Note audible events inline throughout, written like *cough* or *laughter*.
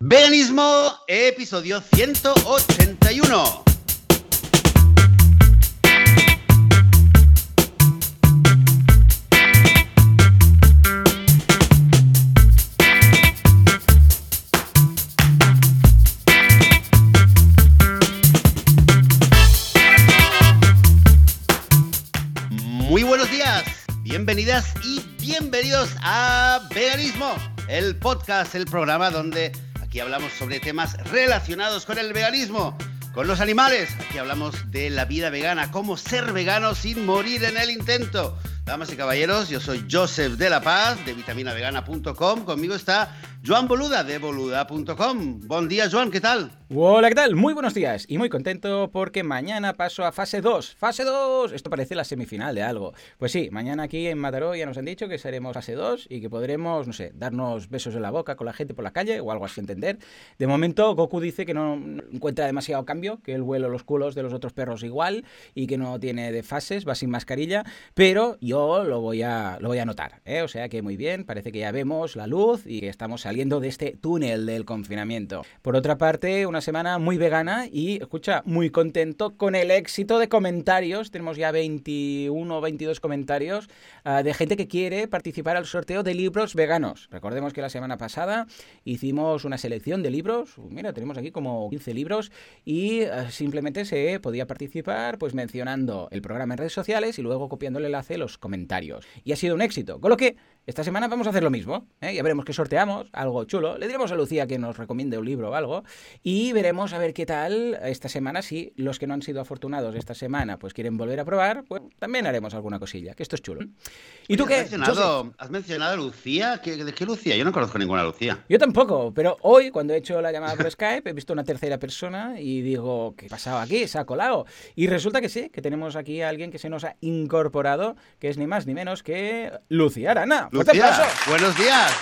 Veganismo, episodio 181. Muy buenos días, bienvenidas y bienvenidos a Veganismo, el podcast, el programa donde aquí hablamos sobre temas relacionados con el veganismo, con los animales. Aquí hablamos de la vida vegana, cómo ser vegano sin morir en el intento. Damas y caballeros, yo soy Joseph de la Paz de vitaminavegana.com. Conmigo está Joan Boluda de boluda.com. Buen día, Joan, ¿qué tal? Hola, ¿qué tal? Muy buenos días y muy contento porque mañana paso a fase 2. ¡Fase 2! Esto parece la semifinal de algo. Pues sí, mañana aquí en Mataró ya nos han dicho que seremos fase 2 y que podremos, no sé, darnos besos en la boca con la gente por la calle o algo así entender. De momento, Goku dice que no encuentra demasiado cambio, que el vuelo los culos de los otros perros igual y que no tiene de fases, va sin mascarilla, pero yo lo voy a, lo voy a notar. ¿eh? O sea que muy bien, parece que ya vemos la luz y que estamos saliendo de este túnel del confinamiento. Por otra parte, una semana muy vegana y, escucha, muy contento con el éxito de comentarios. Tenemos ya 21 o 22 comentarios uh, de gente que quiere participar al sorteo de libros veganos. Recordemos que la semana pasada hicimos una selección de libros. Mira, tenemos aquí como 15 libros y uh, simplemente se podía participar pues mencionando el programa en redes sociales y luego copiando el enlace los comentarios. Y ha sido un éxito. Con lo que esta semana vamos a hacer lo mismo. ¿eh? Ya veremos qué sorteamos, algo chulo. Le diremos a Lucía que nos recomiende un libro o algo. Y veremos a ver qué tal esta semana. Si los que no han sido afortunados esta semana pues quieren volver a probar, pues también haremos alguna cosilla, que esto es chulo. ¿Y tú qué? ¿Has mencionado? ¿Has mencionado a Lucía? ¿Qué- ¿De qué Lucía? Yo no conozco ninguna Lucía. Yo tampoco, pero hoy cuando he hecho la llamada por Skype he visto una tercera persona y digo, ¿qué ha pasado aquí? ¿Se ha colado? Y resulta que sí, que tenemos aquí a alguien que se nos ha incorporado, que es ni más ni menos que Lucía Arana. Buenos días.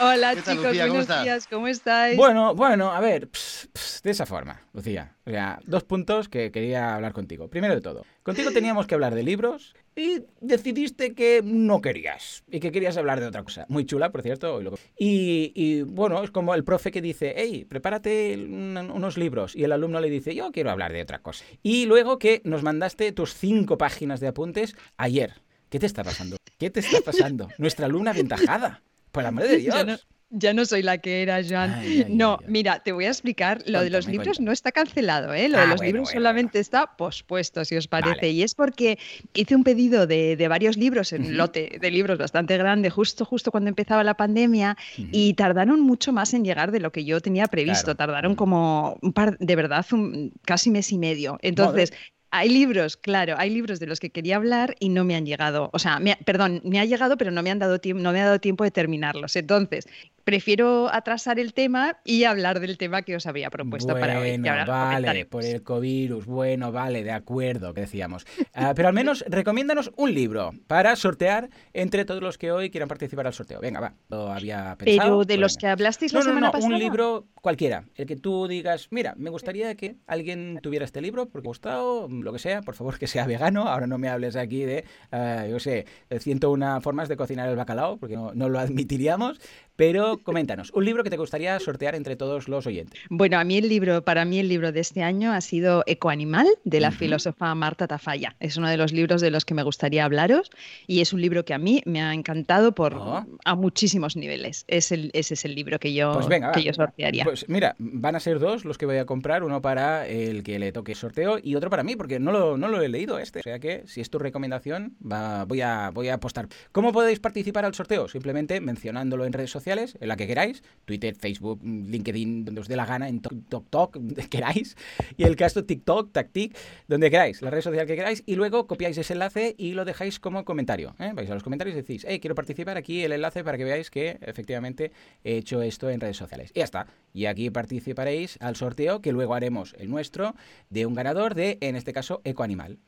Hola ¿Qué tal, chicos, buenos estás? días, ¿cómo estáis? Bueno, bueno, a ver, ps, ps, de esa forma, Lucía. O sea, dos puntos que quería hablar contigo. Primero de todo, contigo teníamos que hablar de libros y decidiste que no querías y que querías hablar de otra cosa. Muy chula, por cierto. hoy lo- Y, y, bueno, es como el profe que dice, hey, prepárate un- unos libros y el alumno le dice, yo quiero hablar de otra cosa. Y luego que nos mandaste tus cinco páginas de apuntes ayer. ¿Qué te está pasando? ¿Qué te está pasando? Nuestra alumna aventajada. Por el amor de Dios. Ya no, ya no soy la que era, Joan. Ay, ay, no, ay, mira, te voy a explicar. Lo de los libros cuéntame. no está cancelado, ¿eh? Lo Ah, de los bueno, libros bueno, solamente está pospuesto, si os parece. Vale. Y es porque hice un pedido de, de varios libros, en un lote de libros bastante grande, justo, justo cuando empezaba la pandemia, y tardaron mucho más en llegar de lo que yo tenía previsto. Claro. Tardaron como un par, de verdad, un, casi mes y medio. Entonces. Hay libros, claro, hay libros de los que quería hablar y no me han llegado. O sea, me ha- perdón, me ha llegado, pero no me han dado tiempo, no me ha dado tiempo de terminarlos. Entonces, prefiero atrasar el tema y hablar del tema que os había propuesto para hoy. que Bueno, ahora vale, por el covirus. Bueno, vale, de acuerdo, que decíamos. Ah, pero al menos recomiéndanos un libro para sortear entre todos los que hoy quieran participar al sorteo. Venga, va. Lo había pensado. Pero de pues los venga. que hablasteis la No, no, semana no, pasada. un libro cualquiera. El que tú digas, mira, me gustaría que alguien tuviera este libro porque me ha gustado, lo que sea, por favor que sea vegano. Ahora no me hables aquí de, ah, yo sé, 101 formas de cocinar el bacalao, porque no, no lo admitiríamos. Pero coméntanos, un libro que te gustaría sortear entre todos los oyentes. Bueno, a mí el libro, para mí el libro de este año ha sido Ecoanimal, de la filósofa Marta Tafalla. Es uno de los libros de los que me gustaría hablaros y es un libro que a mí me ha encantado por Oh. a muchísimos niveles. Es el, ese es el libro que yo, Pues venga, que yo sortearía. Pues mira, van a ser dos los que voy a comprar, uno para el que le toque sorteo y otro para mí, porque no lo, no lo he leído este. O sea que si es tu recomendación, va- voy, a, voy a apostar. ¿Cómo podéis participar al sorteo? Simplemente mencionándolo en redes sociales, en la que queráis, Twitter, Facebook, LinkedIn, donde os dé la gana, en TikTok, *laughs* donde queráis, y el caso TikTok, TacTic, donde queráis, la red social que queráis, y luego copiáis ese enlace y lo dejáis como comentario. ¿eh? Vais a los comentarios y decís, hey, quiero participar aquí el enlace para que veáis que efectivamente he hecho esto en redes sociales. Y ya está. Y aquí participaréis al sorteo que luego haremos el nuestro de un ganador de, en este caso, Ecoanimal.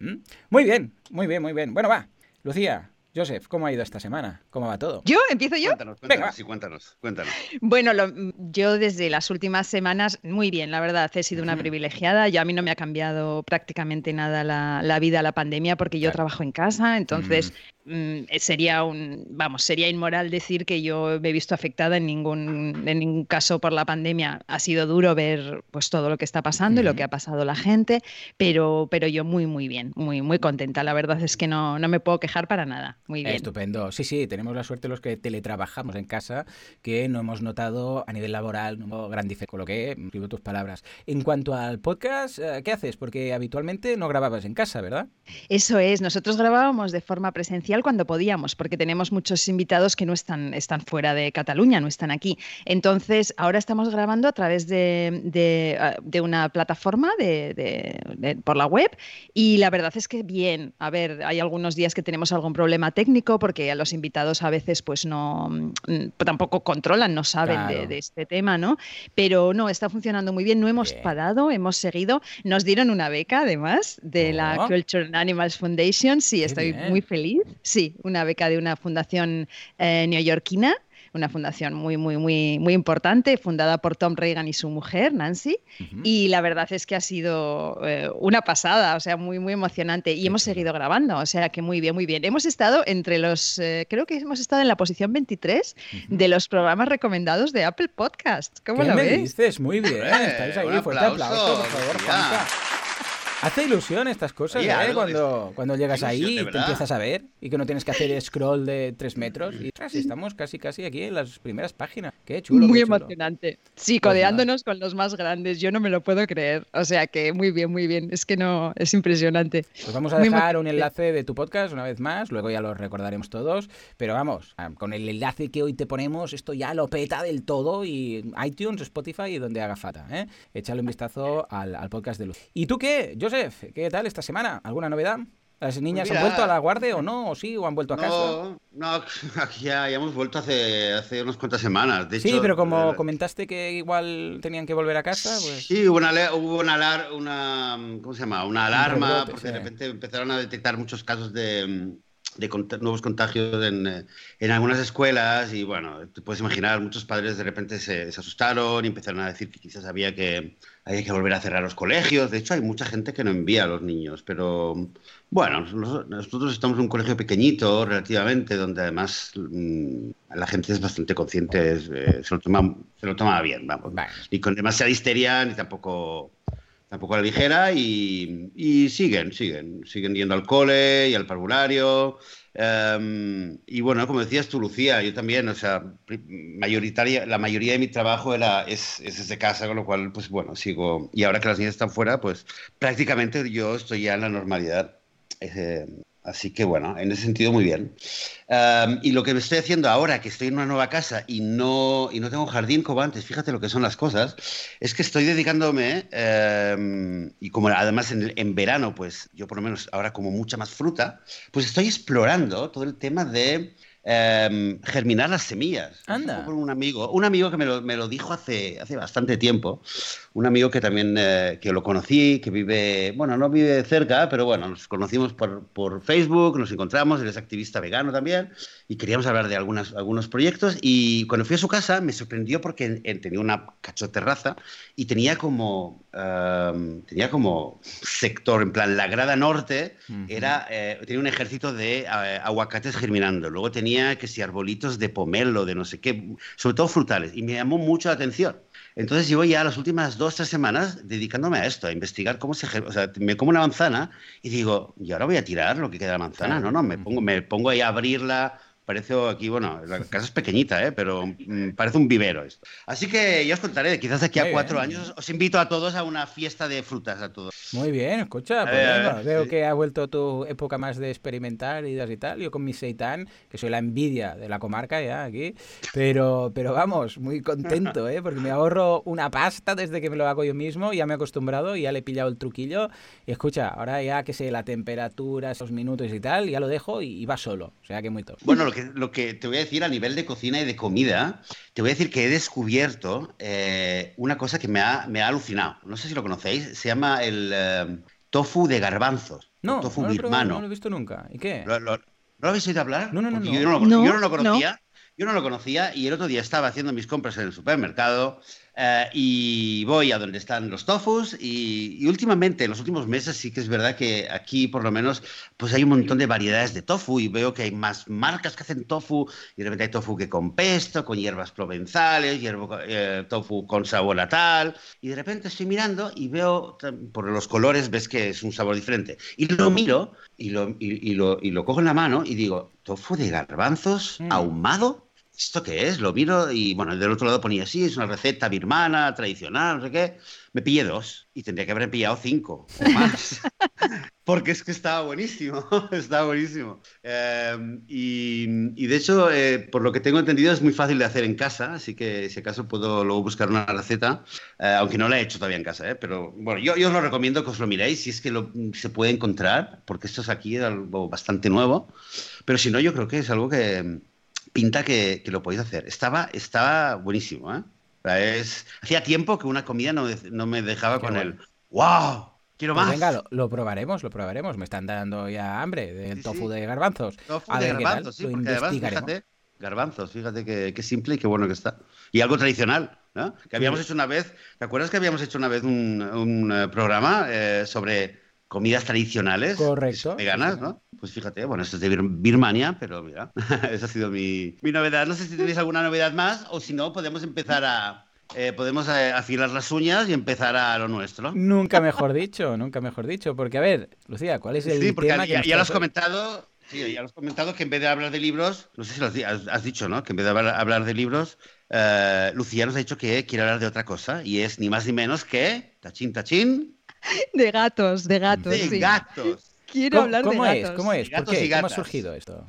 Muy bien, muy bien, muy bien. Bueno, va. Lucía, Joseph, ¿cómo ha ido esta semana? ¿Cómo va todo? ¿Yo? ¿Empiezo yo? Cuéntanos, cuéntanos, sí, cuéntanos, cuéntanos. Bueno, yo desde las últimas semanas, muy bien, la verdad, he sido una privilegiada. Yo a mí no me ha cambiado prácticamente nada la, vida, la pandemia, porque yo trabajo en casa, entonces mm, sería un, vamos, sería inmoral decir que yo me he visto afectada en ningún, en ningún caso por la pandemia. Ha sido duro ver pues todo lo que está pasando y lo que ha pasado la gente, pero, pero yo muy, muy bien, muy, muy contenta. La verdad es que no, no me puedo quejar para nada. Muy bien. Estupendo. Sí, sí, tenemos la suerte los que teletrabajamos en casa que no hemos notado a nivel laboral no gran diferencia, con lo que escribo tus palabras. En cuanto al podcast, eh, ¿qué haces? Porque habitualmente no grababas en casa, ¿verdad? Eso es, nosotros grabábamos de forma presencial cuando podíamos, porque tenemos muchos invitados que no están, están fuera de Cataluña, no están aquí. Entonces, ahora estamos grabando a través de, de, eh, una plataforma de, por la web y la verdad es que bien, a ver, hay algunos días que tenemos algún problema técnico porque a los invitados a veces pues no mm, tampoco controlan, no saben de, este tema, ¿no? Pero no, está funcionando muy bien, no hemos parado, hemos seguido, nos dieron una beca además de la oh. Culture Animals Foundation, sí, estoy muy feliz, sí, una beca de una fundación eh, neoyorquina una fundación muy, muy, muy, muy importante, fundada por Tom Reagan y su mujer, Nancy. Y la verdad es que ha sido eh, una pasada, o sea, muy, muy emocionante. Y hemos seguido grabando, o sea, que muy bien, muy bien. Hemos estado entre los, eh, creo que hemos estado en la posición 23 de los programas recomendados de Apple Podcast. ¿Cómo lo me ves? dices? Muy bien, estáis *laughs* ahí, fuerte aplauso, por favor, Hace ilusión estas cosas, ¿eh? Cuando, cuando llegas ahí y te empiezas a ver y que no tienes que hacer scroll de tres metros. Y tras, estamos casi casi aquí en las primeras páginas. Qué chulo. Muy chulo. emocionante. Sí, pues codeándonos con los más grandes. Yo no me lo puedo creer. O sea que muy bien, muy bien. Es que no, es impresionante. Pues vamos a dejar un enlace de tu podcast una vez más. Luego ya lo recordaremos todos. Pero vamos, ah, con el enlace que hoy te ponemos, esto ya lo peta del todo. Y iTunes, Spotify y donde haga falta. ¿eh? Échale un vistazo al, al podcast de Luz. ¿Y tú qué? Yo ¿qué tal esta semana? ¿Alguna novedad? ¿Las niñas pues han vuelto a la guardia o no? ¿O sí? ¿O han vuelto a casa? No, *laughs* aquí ya, hemos vuelto hace, hace unas cuantas semanas. sí, pero como comentaste que igual tenían que volver a casa, pues... Sí, hubo una, hubo una, una ¿cómo se llama? Una alarma, porque de repente empezaron a detectar muchos casos de, nuevos contagios en, en, algunas escuelas y bueno, te puedes imaginar, muchos padres de repente se, se asustaron y empezaron a decir que quizás había que hay que volver a cerrar los colegios. De hecho, hay mucha gente que no envía a los niños, pero bueno, nosotros estamos en un colegio pequeñito relativamente, donde además mm, la gente es bastante consciente, eh, se, lo toma, se lo toma bien, vamos. Ni con demasiada histeria, ni tampoco tampoco a la ligera y, y, siguen, siguen, siguen yendo al cole y al parvulario Em, y bueno, como decías tú, Lucía, yo también, o sea, mayoritaria, la mayoría de mi trabajo era, es, es desde casa, con lo cual, pues bueno, sigo. Y ahora que las niñas están fuera, pues prácticamente yo estoy ya en la normalidad. Eh, Así que bueno, en ese sentido muy bien. y lo que me estoy haciendo ahora, que estoy en una nueva casa y no, y no tengo jardín como antes, fíjate lo que son las cosas, es que estoy dedicándome, em, y como además en, en, verano, pues yo por lo menos ahora como mucha más fruta, pues estoy explorando todo el tema de Em, germinar las semillas. Anda. Con un amigo, un amigo que me lo, me lo, dijo hace, hace bastante tiempo, un amigo que también eh, que lo conocí, que vive, bueno, no vive cerca, pero bueno, nos conocimos por, por, Facebook, nos encontramos, él es activista vegano también, y queríamos hablar de algunas, algunos proyectos, y cuando fui a su casa me sorprendió porque tenía una cachoterraza y tenía como, em, tenía como sector, en plan, la grada norte era, eh, tenía un ejército de eh, aguacates germinando, luego tenía que si arbolitos de pomelo, de no sé qué, sobre todo frutales, y me llamó mucho la atención. Entonces llevo ya las últimas dos, tres semanas dedicándome a esto, a investigar cómo se... O sea, me como una manzana y digo, ¿y ahora voy a tirar lo que queda de la manzana? No, no, me pongo, me pongo ahí a abrirla, parece aquí, bueno, la casa es pequeñita, ¿eh? pero mm, parece un vivero esto. Así que ya os contaré, quizás aquí a cuatro años os invito a todos a una fiesta de frutas a todos. Muy bien, escucha, pues veo que ha vuelto tu época más de experimentar y y tal. Yo con mi seitán, que soy la envidia de la comarca ya aquí, pero, pero vamos, muy contento, ¿eh? porque me ahorro una pasta desde que me lo hago yo mismo, ya me he acostumbrado, ya le he pillado el truquillo. Y escucha, ahora ya que sé la temperatura, esos minutos y tal, ya lo dejo y, va solo. O sea que muy top. Bueno, lo que lo que te voy a decir a nivel de cocina y de comida, te voy a decir que he descubierto eh, una cosa que me ha, me ha, alucinado. No sé si lo conocéis, se llama el eh, tofu de garbanzos. No, tofu no, lo no lo he visto nunca. ¿Y qué? lo habéis oído hablar? No, no, no. Yo, no lo, conocía. Yo no lo conocía y el otro día estaba haciendo mis compras en el supermercado eh, y voy a donde están los tofus y, últimamente, en los últimos meses, sí que es verdad que aquí por lo menos pues hay un montón de variedades de tofu y veo que hay más marcas que hacen tofu y de repente hay tofu que con pesto, con hierbas provenzales, eh, tofu con sabor a tal. Y de repente estoy mirando y veo por los colores ves que es un sabor diferente. Y lo miro y lo, y, lo, y lo cojo en la mano y digo, tofu de garbanzos mm. ahumado ¿esto qué es? Lo miro y, bueno, del otro lado ponía, sí, es una receta birmana, tradicional, no sé qué. Me pillé dos y tendría que haber pillado cinco o más. *laughs* Porque es que estaba buenísimo, *laughs* estaba buenísimo. Em, y, de hecho, eh, por lo que tengo entendido, es muy fácil de hacer en casa, así que si acaso puedo luego buscar una receta, eh, aunque no la he hecho todavía en casa, ¿eh? pero bueno, yo, yo, os lo recomiendo que os lo miréis si es que lo, se puede encontrar, porque esto es aquí algo bastante nuevo, pero si no, yo creo que es algo que, pinta que, lo podéis hacer. Estaba, estaba buenísimo, ¿eh? Es, hacía tiempo que una comida no, no me dejaba con el ¡Wow! Quiero pues más. venga, lo, probaremos, lo probaremos. Me están dando ya hambre del tofu de garbanzos. Tofu de garbanzos, sí, porque además, fíjate, garbanzos, fíjate qué simple y qué bueno que está. Y algo tradicional, ¿no? Que habíamos hecho una vez, ¿te acuerdas que habíamos hecho una vez un, un eh, programa eh, sobre comidas tradicionales Correcto. veganas, ¿no? Pues fíjate, bueno, esto es de Birmania, pero mira, *laughs* esa ha sido mi, novedad. No sé si tenéis alguna novedad más o si no, podemos empezar a, eh, podemos eh, afilar las uñas y empezar a lo nuestro. Nunca mejor dicho, nunca mejor dicho. Porque, a ver, Lucía, ¿cuál es el sí, porque tema ya, ya lo has comentado, sí, ya lo has comentado que en vez de hablar de libros, no sé si lo has, dicho, ¿no? Que en vez de hablar, de libros, eh, Lucía nos ha dicho que quiere hablar de otra cosa y es ni más ni menos que, tachín, tachín, *laughs* De gatos, de gatos. De gatos. Quiero hablar de gatos. ¿Cómo es? ¿Por qué? ¿Cómo ha surgido esto?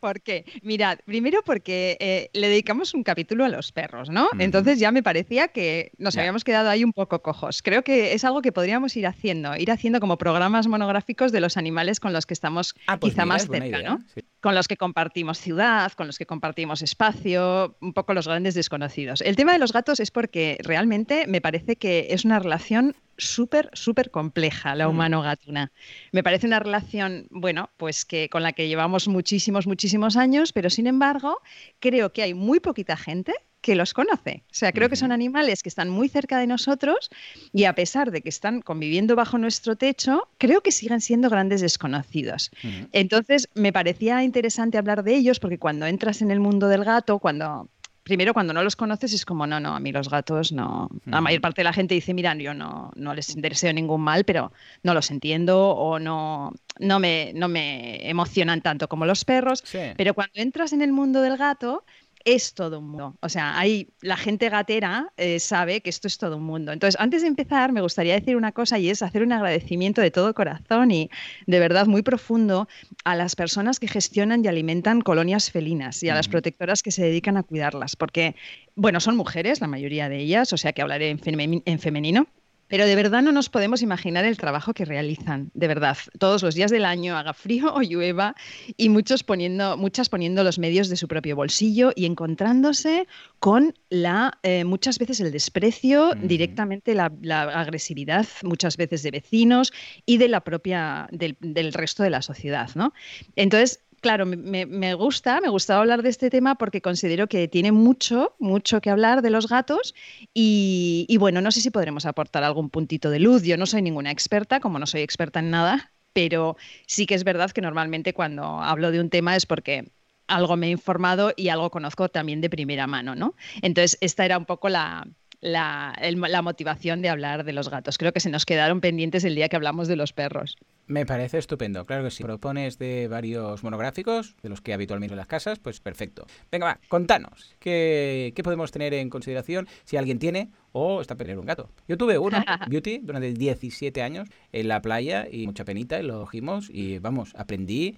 Por, qué? Mirad, primero porque eh, le dedicamos un capítulo a los perros, ¿no? Entonces ya me parecía que nos habíamos quedado ahí un poco cojos. Creo que es algo que podríamos ir haciendo, ir haciendo como programas monográficos de los animales con los que estamos ah, pues quizá más cerca, ¿no? Con los que compartimos ciudad, con los que compartimos espacio, un poco los grandes desconocidos. El tema de los gatos es porque realmente me parece que es una relación súper, súper compleja, la mm. humano-gatuna. Me parece una relación, bueno, pues que con la que llevamos muchísimos, muchísimos años, pero sin embargo, creo que hay muy poquita gente que los conoce. O sea, creo que son animales que están muy cerca de nosotros y a pesar de que están conviviendo bajo nuestro techo, creo que siguen siendo grandes desconocidos. Entonces, me parecía interesante hablar de ellos porque cuando entras en el mundo del gato, cuando primero cuando no los conoces es como, no, no, a mí los gatos no. La mayor parte de la gente dice, mira, yo no, no les deseo ningún mal, pero no los entiendo o no, no, me, no me emocionan tanto como los perros. Pero cuando entras en el mundo del gato, es todo un mundo. O sea, hay, la gente gatera eh, sabe que esto es todo un mundo. Entonces, antes de empezar, me gustaría decir una cosa y es hacer un agradecimiento de todo corazón y de verdad muy profundo a las personas que gestionan y alimentan colonias felinas y a las protectoras que se dedican a cuidarlas, porque, bueno, son mujeres, la mayoría de ellas, o sea que hablaré en femenino pero de verdad no nos podemos imaginar el trabajo que realizan, de verdad, todos los días del año, haga frío o llueva, y muchos poniendo, muchas poniendo los medios de su propio bolsillo y encontrándose con la, eh, muchas veces el desprecio, directamente la, agresividad, muchas veces de vecinos y de la propia, del, del resto de la sociedad. ¿no? Entonces, claro, me, gusta, me gustaba hablar de este tema porque considero que tiene mucho, mucho que hablar de los gatos y, y, bueno, no sé si podremos aportar algún puntito de luz. Yo no soy ninguna experta, como no soy experta en nada, pero sí que es verdad que normalmente cuando hablo de un tema es porque algo me he informado y algo conozco también de primera mano, ¿no? Entonces, esta era un poco la, la, la, motivación de hablar de los gatos. Creo que se nos quedaron pendientes el día que hablamos de los perros. Me parece estupendo, claro que sí. Propones de varios monográficos, de los que habitualmente en las casas, pues perfecto. Venga, va, contanos, ¿qué, ¿qué, podemos tener en consideración si alguien tiene o está perdiendo un gato? Yo tuve uno, *laughs* Beauty, durante 17 años en la playa y mucha penita y lo cogimos y vamos, aprendí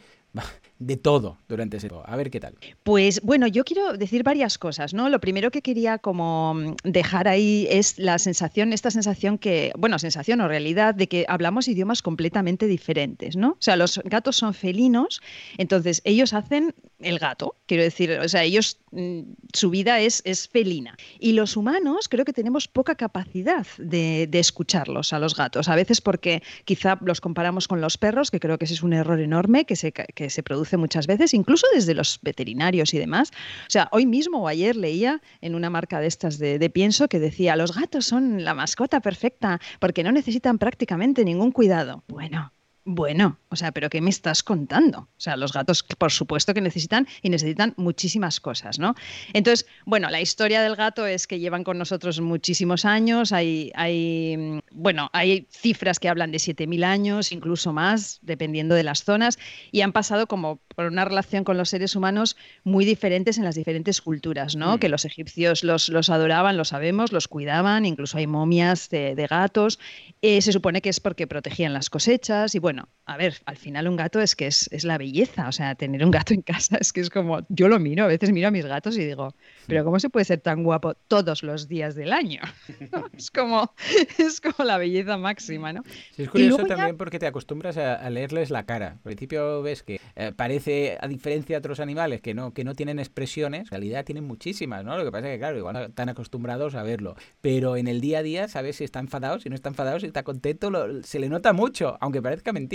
de todo durante ese. A ver qué tal. Pues bueno, yo quiero decir varias cosas, ¿no? Lo primero que quería como dejar ahí es la sensación, esta sensación que, bueno, sensación o realidad de que hablamos idiomas completamente diferentes, ¿no? O sea, los gatos son felinos, entonces ellos hacen el gato. Quiero decir, o sea, ellos, mm, su vida es, es felina. Y los humanos creo que tenemos poca capacidad de, escucharlos a los gatos. A veces porque quizá los comparamos con los perros, que creo que ese es un error enorme que se, que se produce muchas veces, incluso desde los veterinarios y demás. O sea, hoy mismo o ayer leía en una marca de estas de, de pienso que decía, los gatos son la mascota perfecta porque no necesitan prácticamente ningún cuidado. Bueno, bueno, o sea, pero ¿qué me estás contando? O sea, los gatos, por supuesto que necesitan y necesitan muchísimas cosas, ¿no? Entonces, bueno, la historia del gato es que llevan con nosotros muchísimos años, hay, hay bueno, hay cifras que hablan de 7.000 años, incluso más, dependiendo de las zonas, y han pasado como por una relación con los seres humanos muy diferentes en las diferentes culturas, ¿no? Mm. Que los egipcios los, los, adoraban, lo sabemos, los cuidaban, incluso hay momias de, gatos, eh, se supone que es porque protegían las cosechas y bueno, bueno, a ver, al final un gato es que es, la belleza, o sea, tener un gato en casa *laughs* es que es como, yo lo miro, a veces miro a mis gatos y digo, pero ¿cómo se puede ser tan guapo todos los días del año? *laughs* es, como, *laughs* es como la belleza máxima, ¿no? es curioso también porque te acostumbras a, leerles la cara. Al principio ves que eh, parece, a diferencia de otros animales que no, que no tienen expresiones, en realidad tienen muchísimas, ¿no? Lo que pasa es que, claro, igual están acostumbrados a verlo. Pero en el día a día sabes si está enfadado, si no está enfadado, si está contento, se le nota mucho, aunque parezca mentira.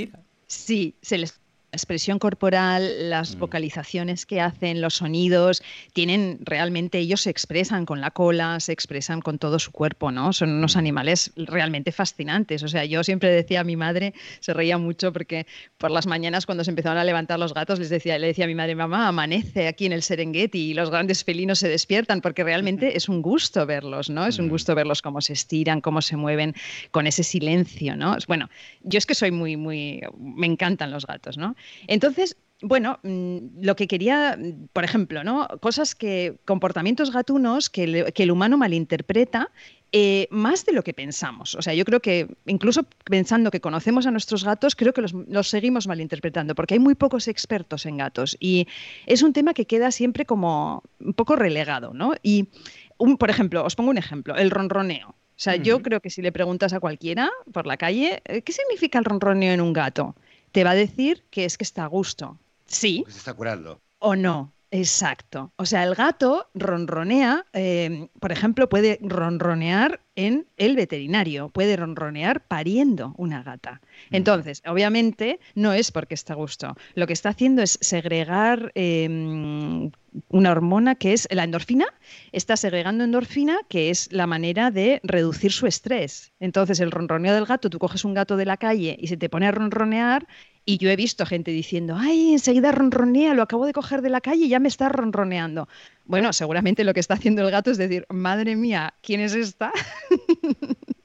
Sí, se les expresión corporal, las mm. vocalizaciones que hacen, los sonidos, tienen realmente, ellos se expresan con la cola, se expresan con todo su cuerpo, ¿no? Son unos mm. animales realmente fascinantes. O sea, yo siempre decía a mi madre, se reía mucho porque por las mañanas cuando se empezaron a levantar los gatos, les decía, le decía a mi madre, mamá, amanece aquí en el Serengeti y los grandes felinos se despiertan, porque realmente *laughs* es un gusto verlos, ¿no? Es un mm. gusto verlos cómo se estiran, cómo se mueven con ese silencio, ¿no? Bueno, yo es que soy muy, muy, me encantan los gatos, ¿no? Entonces, bueno, mm, lo que quería, por ejemplo, ¿no? Cosas que, comportamientos gatunos que, el humano malinterpreta eh, más de lo que pensamos. O sea, yo creo que incluso pensando que conocemos a nuestros gatos, creo que los, seguimos malinterpretando, porque hay muy pocos expertos en gatos y es un tema que queda siempre como un poco relegado, ¿no? Y, por ejemplo, os pongo un ejemplo, el ronroneo. O sea, yo creo que si le preguntas a cualquiera por la calle, eh, ¿qué significa el ronroneo en un gato? Te va a decir que es que está a gusto. Sí. se está curando. O no. Exacto. O sea, el gato ronronea, eh, por ejemplo, puede ronronear en el veterinario, puede ronronear pariendo una gata. Entonces, obviamente, no es porque está a gusto. Lo que está haciendo es segregar em, una hormona que es la endorfina, está segregando endorfina, que es la manera de reducir su estrés. Entonces, el ronroneo del gato, tú coges un gato de la calle y se te pone a ronronear y yo he visto gente diciendo, ay, enseguida ronronea, lo acabo de coger de la calle y ya me está ronroneando. Bueno, seguramente lo que está haciendo el gato es decir, madre mía, ¿quién es esta?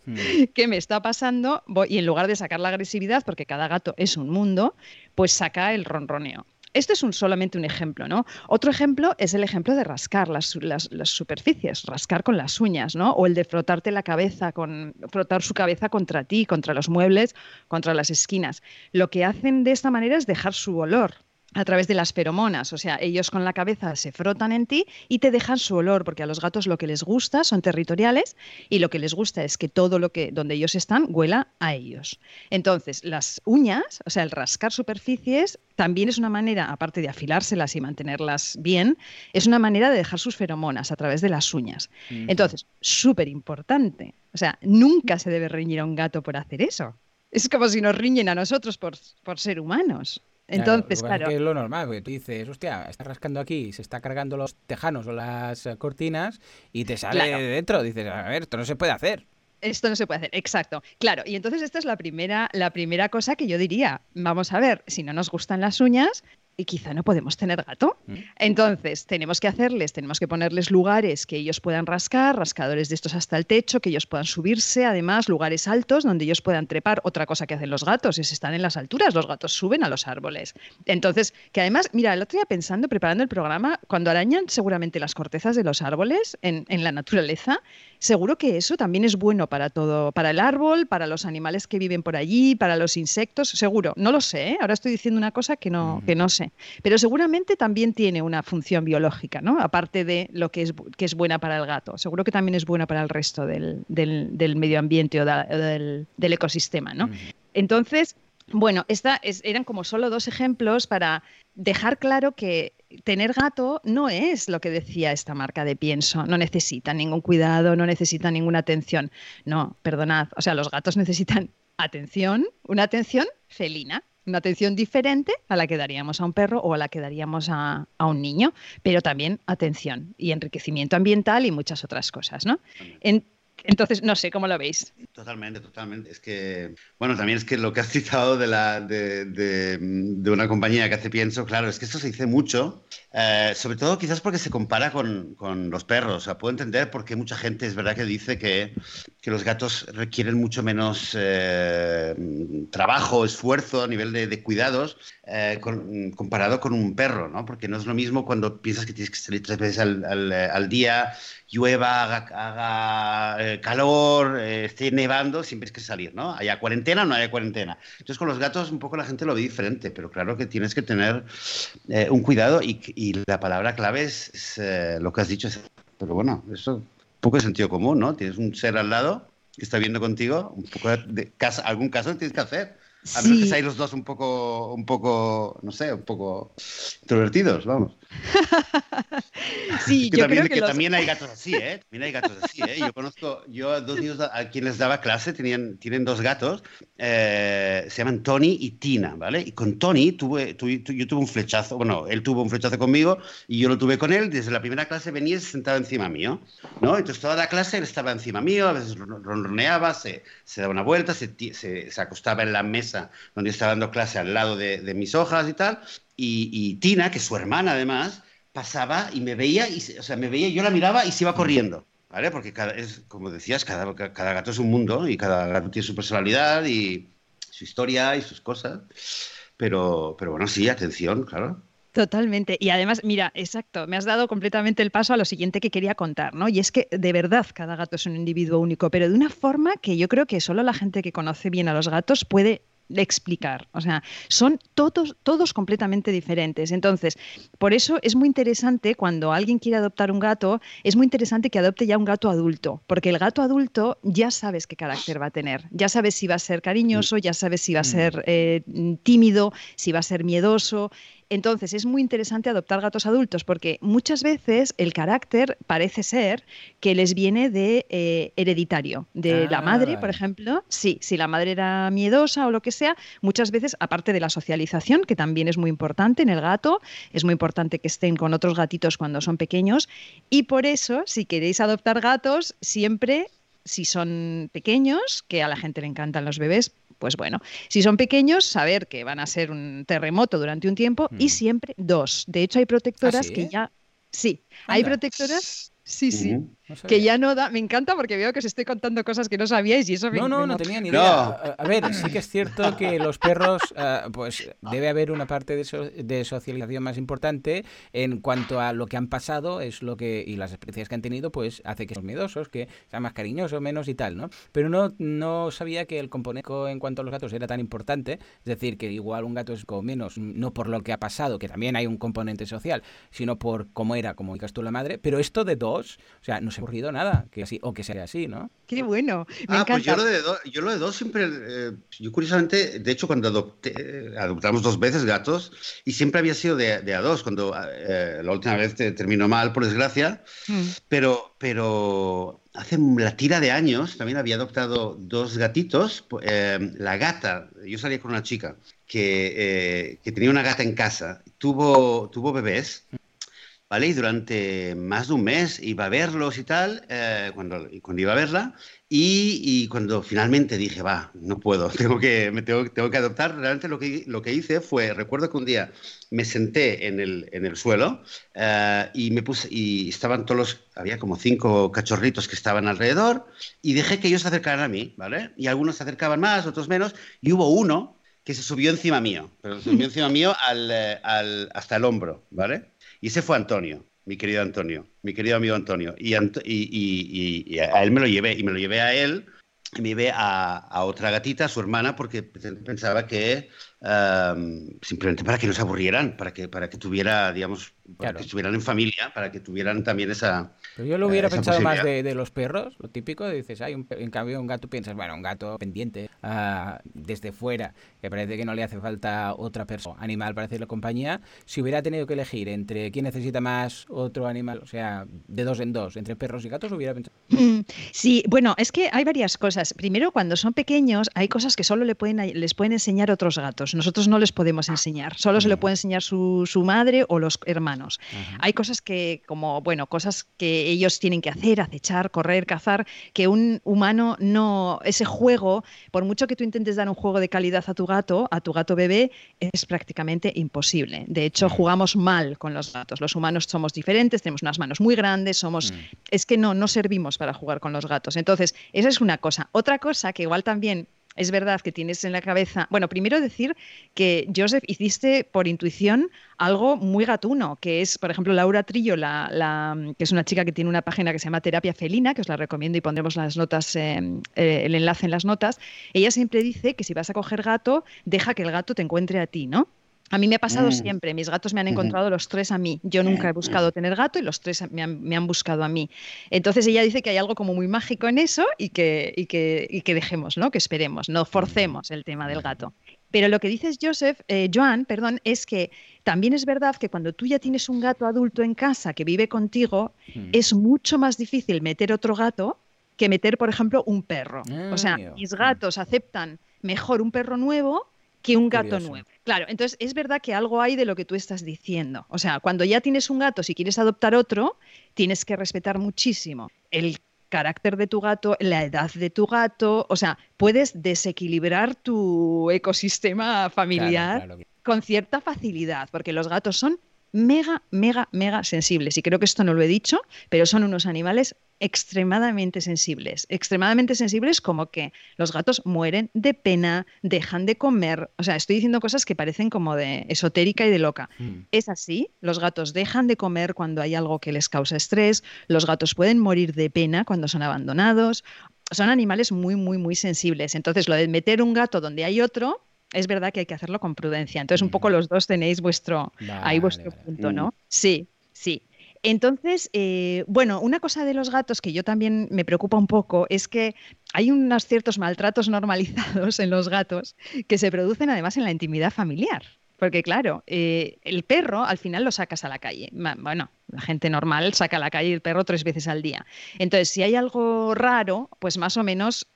Hmm. *laughs* ¿Qué me está pasando? Y en lugar de sacar la agresividad, porque cada gato es un mundo, pues saca el ronroneo. Este es un, solamente un ejemplo, ¿no? Otro ejemplo es el ejemplo de rascar las, superficies, rascar con las uñas, ¿no? O el de frotarte la cabeza, con, frotar su cabeza contra ti, contra los muebles, contra las esquinas. Lo que hacen de esta manera es dejar su olor, a través de las feromonas, o sea, ellos con la cabeza se frotan en ti y te dejan su olor, porque a los gatos lo que les gusta son territoriales y lo que les gusta es que todo lo que donde ellos están huela a ellos. Entonces, las uñas, o sea, el rascar superficies también es una manera, aparte de afilárselas y mantenerlas bien, es una manera de dejar sus feromonas a través de las uñas. Entonces, súper importante. O sea, nunca se debe reñir a un gato por hacer eso. Es como si nos riñen a nosotros por, por ser humanos. Entonces, claro. es lo normal, porque tú dices, hostia, está rascando aquí, se está cargando los tejanos o las eh, cortinas y te sale de dentro. Dices, a ver, esto no se puede hacer. Esto no se puede hacer, exacto. Claro, y entonces esta es la primera, la primera cosa que yo diría. Vamos a ver, si no nos gustan las uñas, y quizá no podemos tener gato. Mm. Entonces, tenemos que hacerles, tenemos que ponerles lugares que ellos puedan rascar, rascadores de estos hasta el techo, que ellos puedan subirse, además, lugares altos donde ellos puedan trepar. Otra cosa que hacen los gatos es están en las alturas, los gatos suben a los árboles. Entonces, que además, mira, el otro día pensando, preparando el programa, cuando arañan seguramente las cortezas de los árboles en, en la naturaleza, seguro que eso también es bueno para todo, para el árbol, para los animales que viven por allí, para los insectos, seguro. No lo sé, ¿eh? ahora estoy diciendo una cosa que no, que no sé. Pero seguramente también tiene una función biológica, ¿no? Aparte de lo que es, que es buena para el gato. Seguro que también es buena para el resto del, medio ambiente o del, ecosistema, ¿no? Entonces, Bueno, esta eran como solo dos ejemplos para dejar claro que tener gato no es lo que decía esta marca de pienso, no necesita ningún cuidado, no necesita ninguna atención. No, perdonad, o sea, los gatos necesitan atención, una atención felina, una atención diferente a la que daríamos a un perro o a la que daríamos a, un niño, pero también atención y enriquecimiento ambiental y muchas otras cosas, ¿no? Entonces, no sé, ¿cómo lo veis? Totalmente, totalmente. Es que, bueno, también es que lo que has citado de, la, de, de, una compañía que hace pienso, claro, es que esto se dice mucho, eh, sobre todo quizás porque se compara con, con, los perros. O sea, puedo entender por qué mucha gente es verdad que dice que, que los gatos requieren mucho menos eh, trabajo, esfuerzo a nivel de, cuidados eh, comparado con un perro, ¿no? Porque no es lo mismo cuando piensas que tienes que salir tres veces al, al, al día llueva, haga, eh, calor, eh, esté nevando, siempre es que salir, ¿no? Haya cuarentena o no haya cuarentena. Entonces con los gatos un poco la gente lo ve diferente, pero claro que tienes que tener eh, un cuidado y, la palabra clave es, lo que has dicho. Pero bueno, eso poco de sentido común, ¿no? Tienes un ser al lado que está viendo contigo, un poco de, algún caso tienes que hacer. A menos que seáis los dos un poco, un poco, no sé, un poco introvertidos, vamos. *laughs* sí, yo también, creo que, también hay *laughs* gatos así, ¿eh? También hay gatos así, ¿eh? Yo conozco, yo a dos niños a quienes daba clase tenían, tienen dos gatos, eh, se llaman Tony y Tina, ¿vale? Y con Tony tuve, yo tuve un flechazo, bueno, él tuvo un flechazo conmigo y yo lo tuve con él, desde la primera clase venía y se sentaba encima mío, ¿no? Entonces toda la clase él estaba encima mío, a veces ronroneaba, se, se daba una vuelta, se, se, se acostaba en la mesa donde estaba dando clase al lado de, de mis hojas y tal, y, Tina, que es su hermana además, pasaba y me veía, y, o sea, me veía, yo la miraba y se iba corriendo, ¿vale? Porque cada, es, como decías, cada, cada gato es un mundo y cada gato tiene su personalidad y su historia y sus cosas. Pero, pero bueno, sí, atención, claro. Totalmente. Y además, mira, exacto, me has dado completamente el paso a lo siguiente que quería contar, ¿no? Y es que de verdad cada gato es un individuo único, pero de una forma que yo creo que solo la gente que conoce bien a los gatos puede explicar. O sea, son todos, todos completamente diferentes. Entonces, por eso es muy interesante cuando alguien quiere adoptar un gato, es muy interesante que adopte ya un gato adulto, porque el gato adulto ya sabes qué carácter va a tener, ya sabes si va a ser cariñoso, ya sabes si va a mm. ser eh, tímido, si va a ser miedoso. Entonces, es muy interesante adoptar gatos adultos porque muchas veces el carácter parece ser que les viene de eh, hereditario, de la madre, por ah. ejemplo. Sí, si la madre era miedosa o lo que sea, muchas veces, aparte de la socialización, que también es muy importante en el gato, es muy importante que estén con otros gatitos cuando son pequeños. Y por eso, si queréis adoptar gatos, siempre si son pequeños, que a la gente le encantan los bebés, pues bueno, si son pequeños, saber que van a ser un terremoto durante un tiempo y mm. siempre dos. De hecho, hay protectoras ¿Ah, que ya... Sí, hay protectoras Sí, sí. Que ya no da. Me encanta porque veo que os estoy contando cosas que no sabíais y eso me. No, no, no tenía ni idea. A, ver, sí que es cierto que los perros, *laughs* ah, pues debe haber una parte de, de, socialización más importante en cuanto a lo que han pasado, es lo que y las experiencias que han tenido, pues hace que sean miedosos, que sean más cariñosos, menos y tal, ¿no? Pero no, no sabía que el componente en cuanto a los gatos era tan importante, es decir, que igual un gato es como menos, no por lo que ha pasado, que también hay un componente social, sino por cómo era, como digas tú la madre, pero esto de dos o sea, no se ha ocurrido nada que así, o que sea así, ¿no? Qué bueno. ah, pues yo lo, de yo lo de dos siempre, eh, yo curiosamente, de hecho cuando adopté, eh, adoptamos dos veces gatos y siempre había sido de, a dos, cuando eh, la última vez terminó mal, por desgracia, mm. pero, pero hace la tira de años también había adoptado dos gatitos, la gata, yo salía con una chica que, que tenía una gata en casa, tuvo, tuvo bebés ¿vale? Y durante más de un mes iba a verlos y tal, eh, cuando, cuando iba a verla, y, cuando finalmente dije, va, no puedo, *laughs* tengo que, me tengo, tengo que adoptar, realmente lo que, lo que hice fue, recuerdo que un día me senté en el, en el suelo eh, y me puse, y estaban todos los, había como cinco cachorritos que estaban alrededor, y dejé que ellos se acercaran a mí, ¿vale? Y algunos se acercaban más, otros menos, y hubo uno que se subió encima mío, pero se subió *laughs* encima mío al, eh, al, hasta el hombro, ¿vale? Y ese fue Antonio, mi querido Antonio, mi querido amigo Antonio. Y, y, a él me lo llevé, y me lo llevé a él, y me llevé a, otra gatita, a su hermana, porque pensaba que simplemente para que no se aburrieran, para que, para que tuviera, digamos, para que estuvieran en familia, para que tuvieran también esa. Pero yo lo hubiera pensado más de, los perros, lo típico, dices, hay un, en cambio un gato piensas, bueno, un gato pendiente uh, desde fuera, que parece que no le hace falta otra persona, animal para hacerle compañía. Si hubiera tenido que elegir entre quién necesita más otro animal, o sea, de dos en dos, entre perros y gatos, hubiera pensado. Mm, sí, bueno, es que hay varias cosas. Primero, cuando son pequeños, hay cosas que solo le pueden, les pueden enseñar otros gatos. Nosotros no les podemos enseñar, solo se le mm. puede enseñar su, su madre o los hermanos. Hay cosas que, como, bueno, cosas que ellos tienen que hacer, acechar, correr, cazar, que un humano no, ese juego, por mucho que tú intentes dar un juego de calidad a tu gato, a tu gato bebé, es prácticamente imposible. De hecho, jugamos mal con los gatos. Los humanos somos diferentes, tenemos unas manos muy grandes, somos, mm. es que no, no servimos para jugar con los gatos. Entonces, esa es una cosa. Otra cosa que igual también es verdad que tienes en la cabeza. Bueno, primero decir que Joseph hiciste por intuición algo muy gatuno, que es, por ejemplo, Laura Trillo, la, que es una chica que tiene una página que se llama Terapia Felina, que os la recomiendo y pondremos las notas, eh, eh, el enlace en las notas. Ella siempre dice que si vas a coger gato, deja que el gato te encuentre a ti, ¿no? A mí me ha pasado mm. siempre, mis gatos me han encontrado los tres a mí. Yo nunca he buscado tener gato y los tres me han, buscado a mí. Entonces ella dice que hay algo como muy mágico en eso y que, y que, que dejemos, ¿no? que esperemos, no forcemos el tema del gato. Pero lo que dices, Joseph, eh, Joan, perdón, es que también es verdad que cuando tú ya tienes un gato adulto en casa que vive contigo, mm. es mucho más difícil meter otro gato que meter, por ejemplo, un perro. o sea, ah, mis gatos aceptan mejor un perro nuevo que un gato nuevo. Claro, entonces es verdad que algo hay de lo que tú estás diciendo. O sea, cuando ya tienes un gato, si quieres adoptar otro, tienes que respetar muchísimo el carácter de tu gato, la edad de tu gato, o sea, puedes desequilibrar tu ecosistema familiar con cierta facilidad, porque los gatos son mega, mega, mega sensibles. Y creo que esto no lo he dicho, pero son unos animales extremadamente sensibles. Extremadamente sensibles como que los gatos mueren de pena, dejan de comer. O sea, estoy diciendo cosas que parecen como de esotérica y de loca. Mm. Es así, los gatos dejan de comer cuando hay algo que les causa estrés, los gatos pueden morir de pena cuando son abandonados. Son animales muy, muy, muy sensibles. Entonces, lo de meter un gato donde hay otro, es verdad que hay que hacerlo con prudencia. Entonces, un poco los dos tenéis vuestro, ahí vuestro punto, ¿no? Mm. Sí, sí. Entonces, eh, bueno, una cosa de los gatos que yo también me preocupa un poco es que hay unos ciertos maltratos *laughs* normalizados en los gatos que se producen además en la intimidad familiar. Porque claro, eh, el perro al final lo sacas a la calle. Bueno, la gente normal saca a la calle el perro tres veces al día. Entonces, si hay algo raro, pues más o menos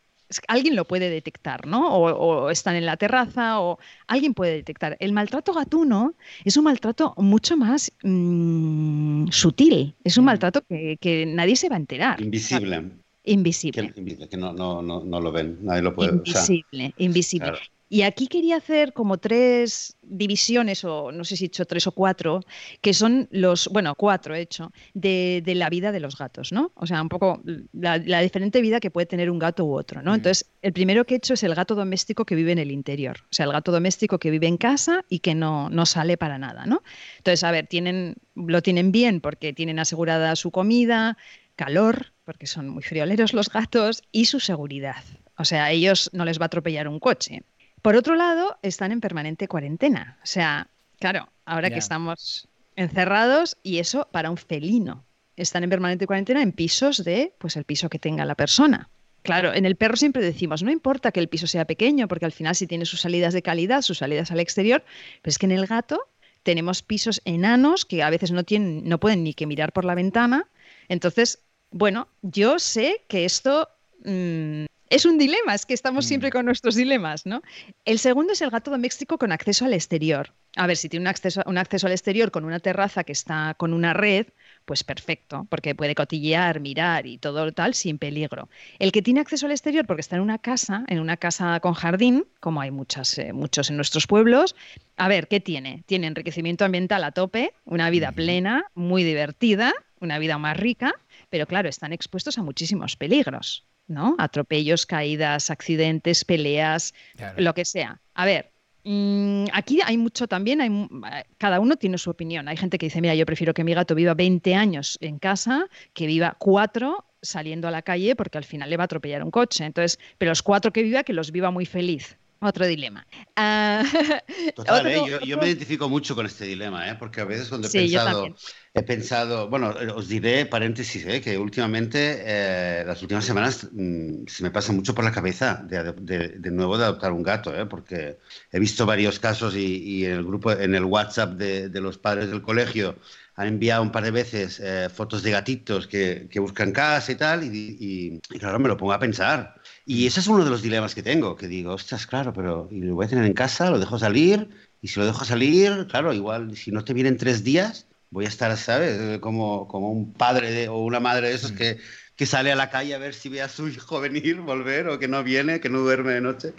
alguien lo puede detectar, ¿no? O, están en la terraza o alguien puede detectar. El maltrato gatuno es un maltrato mucho más mm, sutil, es un mm. maltrato que, nadie se va a enterar. Invisible. Invisible. Que, no, lo ven, nadie lo puede Invisible, invisible. Y aquí quería hacer como tres divisiones, o no sé si he hecho tres o cuatro, que son los, bueno, cuatro he hecho, de, la vida de los gatos, ¿no? O sea, un poco la, diferente vida que puede tener un gato u otro, ¿no? Entonces, el primero que he hecho es el gato doméstico que vive en el interior, o sea, el gato doméstico que vive en casa y que no, no sale para nada, ¿no? Entonces, a ver, tienen, lo tienen bien porque tienen asegurada su comida, calor, porque son muy frioleros los gatos, y su seguridad. O sea, a ellos no les va a atropellar un coche. Por otro lado, están en permanente cuarentena. O sea, claro, ahora que estamos encerrados y eso para un felino. Están en permanente cuarentena en pisos de, pues el piso que tenga la persona. Claro, en el perro siempre decimos, no importa que el piso sea pequeño, porque al final si tiene sus salidas de calidad, sus salidas al exterior, pero es que en el gato tenemos pisos enanos que a veces no tienen, no pueden ni que mirar por la ventana. Entonces, bueno, yo sé que esto mm, es un dilema, es que estamos siempre mm. con nuestros dilemas, ¿no? El segundo es el gato doméstico con acceso al exterior. A ver, si tiene un acceso, un acceso al exterior con una terraza que está con una red, pues perfecto, porque puede cotillear, mirar y todo tal sin peligro. El que tiene acceso al exterior porque está en una casa, en una casa con jardín, como hay muchas, eh, muchos en nuestros pueblos, a ver, ¿qué tiene? Tiene enriquecimiento ambiental a tope, una vida plena, muy divertida, una vida más rica, pero claro, están expuestos a muchísimos peligros. ¿No? Atropellos, caídas, accidentes, peleas, lo que sea. A ver, mm, aquí hay mucho también, hay, cada uno tiene su opinión. Hay gente que dice, mira, yo prefiero que mi gato viva 20 años en casa, que viva 4 saliendo a la calle porque al final le va a atropellar un coche. Entonces, pero los cuatro que viva, que los viva muy feliz. Otro dilema. Ah, *laughs* Total, ¿eh? yo, me identifico mucho con este dilema, ¿eh? porque a veces cuando he pensado, he pensado, bueno, os diré, paréntesis, ¿eh? que últimamente, eh, las últimas semanas, mm, se me pasa mucho por la cabeza de, nuevo de adoptar un gato, ¿eh? porque he visto varios casos y, en el grupo, en el WhatsApp de, los padres del colegio, han enviado un par de veces fotos de gatitos que, buscan casa y tal, y, y, claro, me lo pongo a pensar. Y ese es uno de los dilemas que tengo, que digo, ostras, claro, pero ¿y lo voy a tener en casa? ¿Lo dejo salir? Y si lo dejo salir, claro, igual si no te vienen tres días, voy a estar, ¿sabes? Como, como un padre o una madre de esos mm. que, que sale a la calle a ver si ve a su hijo *laughs* venir, volver, o que no viene, que no duerme de noche.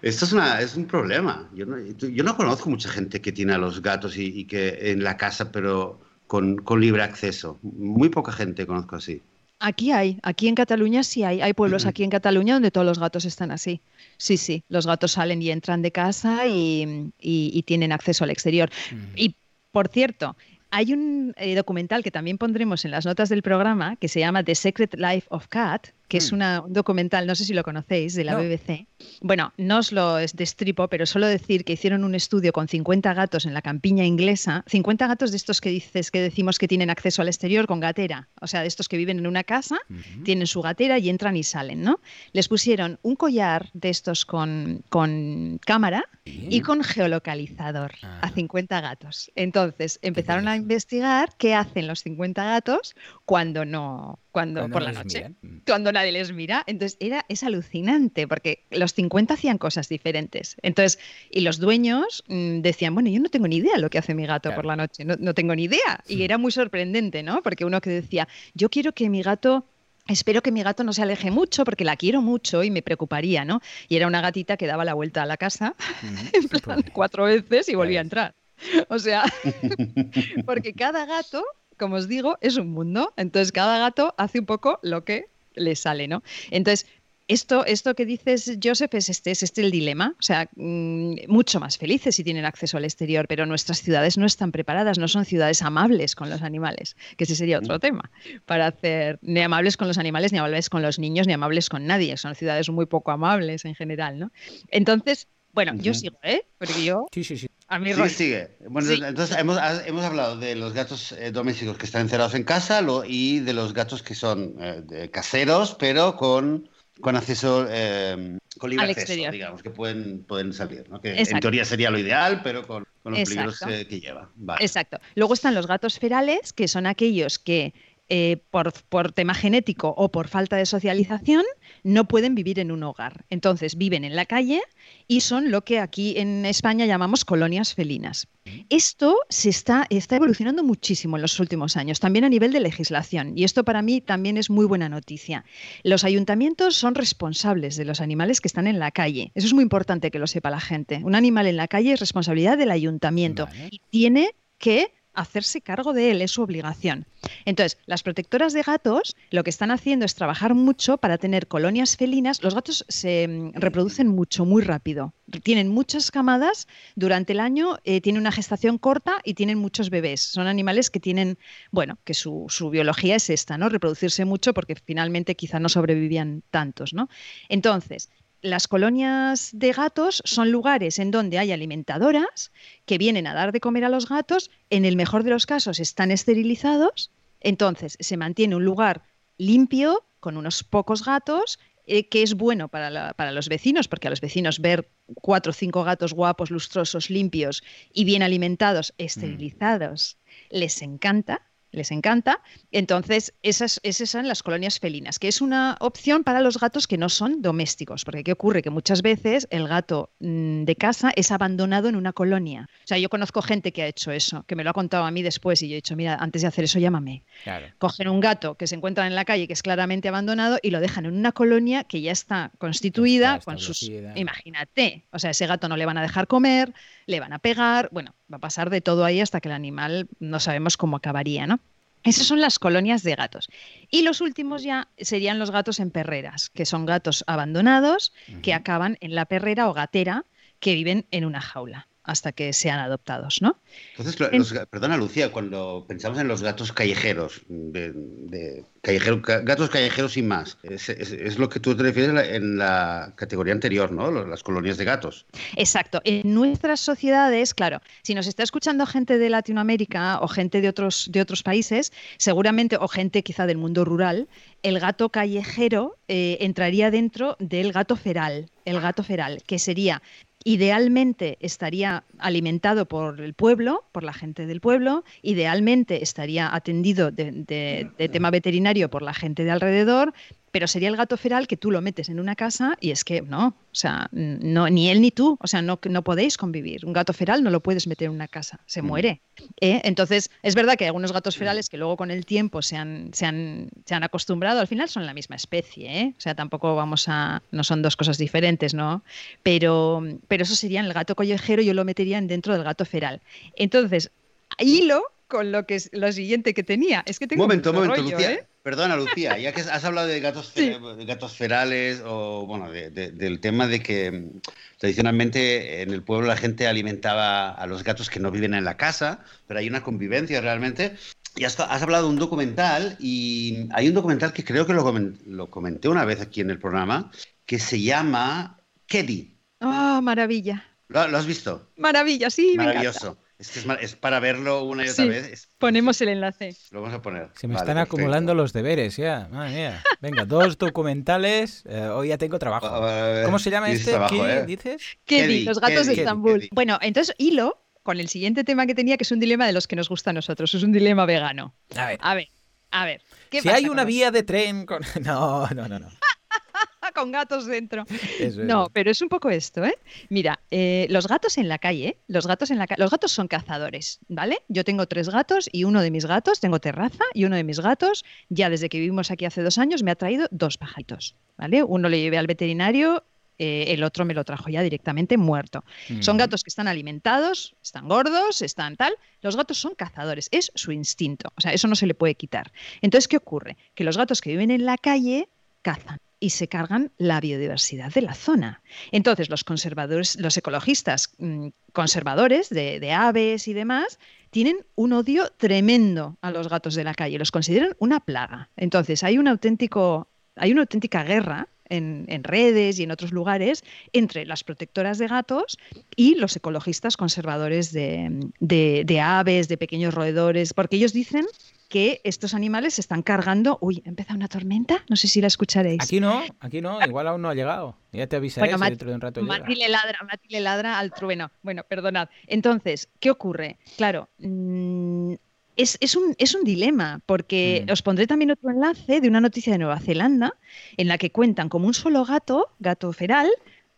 Esto es, una, es un problema. Yo no, yo no conozco mucha gente que tiene a los gatos y, y que en la casa, pero con, con libre acceso. Muy poca gente conozco así. Aquí hay, aquí en Cataluña sí hay, hay pueblos *clears throat* aquí en Cataluña donde todos los gatos están así. Sí, sí, los gatos salen y entran de casa y, tienen acceso al exterior. Y por cierto, hay un eh, documental que también pondremos en las notas del programa que se llama The Secret Life of Cat, que es hmm. un documental, no sé si lo conocéis, de la BBC. Bueno, no os lo destripo, pero solo decir que hicieron un estudio con 50 gatos en la campiña inglesa, 50 gatos de estos que dices que decimos que tienen acceso al exterior con gatera, o sea, de estos que viven en una casa, tienen su gatera y entran y salen, ¿no? Les pusieron un collar de estos con, con cámara y con geolocalizador a 50 ah. gatos. Entonces empezaron a investigar qué hacen los 50 gatos cuando no cuando, por la noche, cuando nadie les mira. Entonces era, es alucinante porque los 50 hacían cosas diferentes. Entonces, y los dueños mm, decían, bueno, yo no tengo ni idea lo que hace mi gato por la noche, no, no tengo ni idea. Y era muy sorprendente, ¿no? Porque uno que decía, yo quiero que mi gato Espero que mi gato no se aleje mucho porque la quiero mucho y me preocuparía, ¿no? Y era una gatita que daba la vuelta a la casa *laughs* en plan, cuatro veces y volvía a entrar. O sea, *laughs* porque cada gato como os digo, es un mundo. Entonces, cada gato hace un poco lo que le sale, ¿no? Entonces, esto, esto que dices, Joseph, es este, es este el dilema. O sea, mm, mucho más felices si tienen acceso al exterior, pero nuestras ciudades no están preparadas, no son ciudades amables con los animales, que ese sería otro mm. tema, para hacer ni amables con los animales, ni amables con los niños, ni amables con nadie. Son ciudades muy poco amables en general, ¿no? Entonces, bueno, yo sigo, ¿eh? Porque yo. Sí, sí, sí. A mí sí, sigue. Bueno, entonces hemos, hemos, hablado de los gatos eh, domésticos que están encerrados en casa lo, y de los gatos que son eh, caseros, pero con, con acceso, eh, con libre acceso, digamos, que pueden, pueden salir. ¿no? Que en teoría sería lo ideal, pero con, con los peligros que lleva. Exacto. Luego están los gatos ferales, que son aquellos que eh, por, por, tema genético o por falta de socialización, no pueden vivir en un hogar. Entonces viven en la calle y son lo que aquí en España llamamos colonias felinas. Esto se está, está evolucionando muchísimo en los últimos años, también a nivel de legislación. Y esto para mí también es muy buena noticia. Los ayuntamientos son responsables de los animales que están en la calle. Eso es muy importante que lo sepa la gente. Un animal en la calle es responsabilidad del ayuntamiento y tiene que hacerse cargo de él, es su obligación. Entonces, las protectoras de gatos lo que están haciendo es trabajar mucho para tener colonias felinas. Los gatos se mm, reproducen mucho, muy rápido. Tienen muchas camadas durante el año, eh, tienen una gestación corta y tienen muchos bebés. Son animales que tienen, bueno, que su, su, biología es esta, ¿no? Reproducirse mucho porque finalmente quizá no sobrevivían tantos, ¿no? Entonces, las colonias de gatos son lugares en donde hay alimentadoras que vienen a dar de comer a los gatos, en el mejor de los casos están esterilizados, entonces se mantiene un lugar limpio, con unos pocos gatos, eh, que es bueno para, para, los vecinos, porque a los vecinos ver cuatro o cinco gatos guapos, lustrosos, limpios y bien alimentados, mm. esterilizados, les encanta les encanta. Entonces, esas, esas son las colonias felinas, que es una opción para los gatos que no son domésticos, porque ¿qué ocurre? Que muchas veces el gato mm, de casa es abandonado en una colonia. O sea, yo conozco gente que ha hecho eso, que me lo ha contado a mí después y yo he dicho, mira, antes de hacer eso llámame. Cogen un gato que se encuentra en la calle, que es claramente abandonado, y lo dejan en una colonia que ya está constituida con sus... Imagínate, o sea, ese gato no le van a dejar comer, le van a pegar, bueno, va a pasar de todo ahí hasta que el animal no sabemos cómo acabaría, ¿no? Esas son las colonias de gatos. Y los últimos ya serían los gatos en perreras, que son gatos abandonados que acaban en la perrera o gatera que viven en una jaula. Hasta que sean adoptados, ¿no? Entonces, perdona Lucía, cuando pensamos en los gatos callejeros, de, gatos callejeros sin más, es, lo que tú te refieres en la categoría anterior, ¿no? Las colonias de gatos. Exacto. En nuestras sociedades, claro, si nos está escuchando gente de Latinoamérica o gente de otros, de otros países, seguramente, o gente quizá del mundo rural, el gato callejero eh, entraría dentro del gato feral, el gato feral, que sería Idealmente estaría alimentado por el pueblo, por la gente del pueblo, idealmente estaría atendido de, tema veterinario por la gente de alrededor, pero sería el gato feral que tú lo metes en una casa y es que no, o sea, no, ni él ni tú, o sea, no, no podéis convivir. Un gato feral no lo puedes meter en una casa, se mm. muere. ¿eh? Entonces, es verdad que hay algunos gatos ferales que luego con el tiempo se han, se han, se han acostumbrado, al final son la misma especie, ¿eh? o sea, tampoco vamos a, no son dos cosas diferentes, ¿no? Pero, pero eso sería en el gato collejero, yo lo metería dentro del gato feral. Entonces, hilo con lo que es lo siguiente que tenía. Es que tengo momento, un momento, Lucía. ¿eh? Perdona, Lucía, ya que has hablado de gatos, gatos ferales o bueno, del tema de que mm, tradicionalmente en el pueblo la gente alimentaba a los gatos que no viven en la casa, pero hay una convivencia realmente. Y has, hablado de un documental y hay un documental que creo que lo, comenté una vez aquí en el programa que se llama Keddy. ¡Ah, maravilla! ¿Lo, has visto? Maravilla, sí. Maravilloso. Es, es, para verlo una y otra vez. Ponemos el enlace. Lo vamos a poner. Se me están acumulando los deberes ya. Madre mía. Venga, dos documentales. Eh, hoy ya tengo trabajo. ¿Cómo se llama este? ¿Qué eh? dices? Keddy, los gatos de Estambul. Bueno, entonces hilo con el siguiente tema que tenía, que es un dilema de los que nos gusta a nosotros. Es un dilema vegano. A ver. A ver. A ver. si hay una vía de tren con... *laughs* No, no, no, no. *laughs* con gatos dentro. no, pero es un poco esto, ¿eh? Mira, eh, los gatos en la calle, los gatos en la los gatos son cazadores, ¿vale? Yo tengo tres gatos y uno de mis gatos, tengo terraza y uno de mis gatos, ya desde que vivimos aquí hace dos años, me ha traído dos pajaritos, ¿vale? Uno lo llevé al veterinario eh, el otro me lo trajo ya directamente muerto. Son gatos que están alimentados, están gordos, están tal. Los gatos son cazadores, es su instinto. O sea, eso no se le puede quitar. Entonces, ¿qué ocurre? Que los gatos que viven en la calle cazan y se cargan la biodiversidad de la zona. Entonces, los conservadores, los ecologistas mm, conservadores de, aves y demás, tienen un odio tremendo a los gatos de la calle, los consideran una plaga. Entonces, hay un auténtico, hay una auténtica guerra en, redes y en otros lugares entre las protectoras de gatos y los ecologistas conservadores de, de aves, de pequeños roedores, porque ellos dicen que estos animales se están cargando. Uy, ¿empieza una tormenta? No sé si la escucharéis. Aquí no, aquí no, igual aún no ha llegado. Ya te avisaré si dentro de un rato Mati le ladra, Mati le ladra al trueno. Bueno, perdonad. Entonces, ¿qué ocurre? Claro, mm, es, un, es, un, dilema, porque mm. os pondré también otro enlace de una noticia de Nueva Zelanda en la que cuentan como un solo gato, gato feral,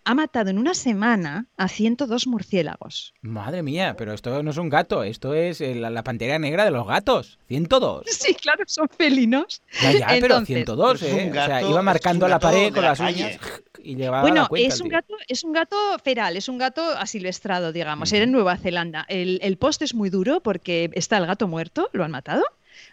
ha matado en una semana a 102 murciélagos. Madre mía, pero esto no es un gato, esto es eh, la, pantera negra de los gatos. 102. *laughs* Sí, claro, son felinos. Ya, ya, pero 102, ¿eh? o sea, iba marcando la pared con las uñas *laughs* y llevaba Bueno, la cuenta, es, un gato, es un gato feral, es un gato asilvestrado, digamos. Era en Nueva Zelanda. El, el post es muy duro porque está el gato muerto, lo han matado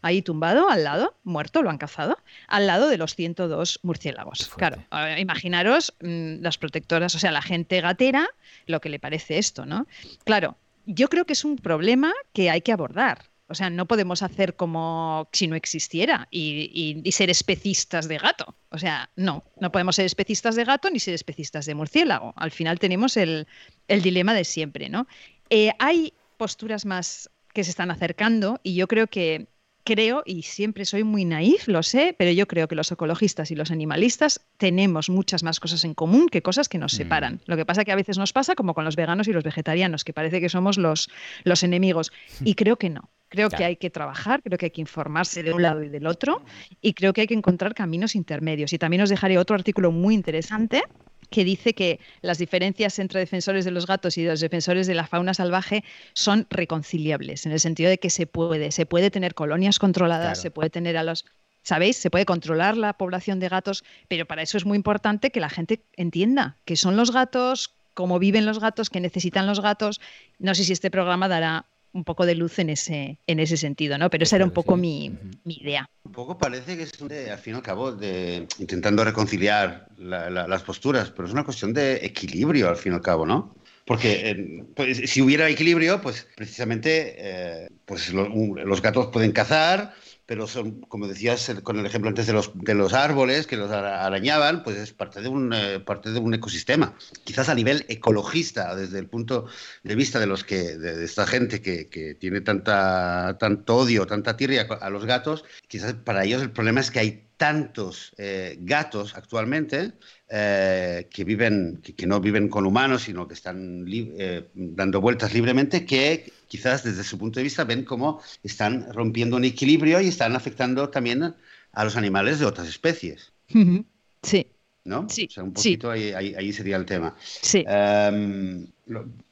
ahí tumbado al lado, muerto, lo han cazado, al lado de los 102 murciélagos. Claro, imaginaros mm, las protectoras, o sea, la gente gatera, lo que le parece esto, ¿no? Claro, yo creo que es un problema que hay que abordar. O sea, no podemos hacer como si no existiera y, ser especistas de gato. O sea, no, no podemos ser especistas de gato ni ser especistas de murciélago. Al final tenemos el, dilema de siempre, ¿no? Eh, hay posturas más que se están acercando y yo creo que creo, y siempre soy muy naif, lo sé, pero yo creo que los ecologistas y los animalistas tenemos muchas más cosas en común que cosas que nos mm. separan. Lo que pasa que a veces nos pasa como con los veganos y los vegetarianos, que parece que somos los, los enemigos. Y creo que no. Creo que hay que trabajar, creo que hay que informarse de un lado y del otro, y creo que hay que encontrar caminos intermedios. Y también os dejaré otro artículo muy interesante que dice que las diferencias entre defensores de los gatos y los defensores de la fauna salvaje son reconciliables, en el sentido de que se puede, se puede tener colonias controladas, se puede tener a los ¿Sabéis? Se puede controlar la población de gatos, pero para eso es muy importante que la gente entienda qué son los gatos, cómo viven los gatos, qué necesitan los gatos. No sé si este programa dará un poco de luz en ese, en ese sentido, ¿no? Pero esa era un poco mi, idea. Un poco parece que es, al fin y al cabo, de, intentando reconciliar las posturas, pero es una cuestión de equilibrio, al fin y al cabo, ¿no? porque pues, si hubiera equilibrio, pues precisamente eh, pues los gatos pueden cazar, pero son, como decías con el ejemplo antes de los, de los árboles que los arañaban, pues es parte de, un, eh, parte de un ecosistema. Quizás a nivel ecologista, desde el punto de vista de, los que, de, esta gente que, que, tiene tanta, tanto odio, tanta tirria a los gatos, quizás para ellos el problema es que hay tantos eh, gatos actualmente eh, que viven, que, no viven con humanos, sino que están eh, dando vueltas libremente, que quizás desde su punto de vista ven cómo están rompiendo un equilibrio y están afectando también a los animales de otras especies. Sí. ¿No? Sí. O sea, un poquito ahí, sería el tema. Sí. Em,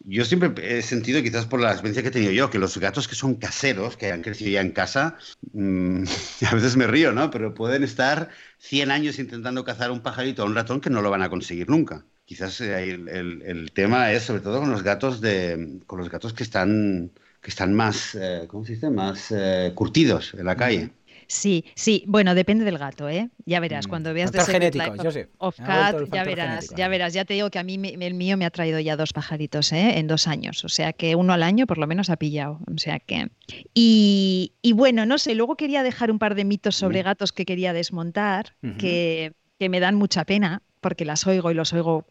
yo siempre he sentido, quizás por la experiencia que he tenido yo, que los gatos que son caseros, que han crecido ya en casa, mm, *laughs* a veces me río, ¿no? Pero pueden estar 100 años intentando cazar un pajarito o un ratón que no lo van a conseguir nunca. Quizás eh, el, tema es sobre todo con los gatos de, con los gatos que están que están más, eh, ¿cómo se dice? Más eh, curtidos en la calle. Sí, sí, bueno, depende del gato, ¿eh? Ya verás, mm. cuando veas de genético, yo sé. of cat, ya verás, ya verás, ya te digo que a mí el mío me ha traído ya dos pajaritos, ¿eh? En dos años, o sea que uno al año por lo menos ha pillado, o sea que... Y, bueno, no sé, luego quería dejar un par de mitos sobre gatos que quería desmontar, que, que me dan mucha pena, porque las oigo y los oigo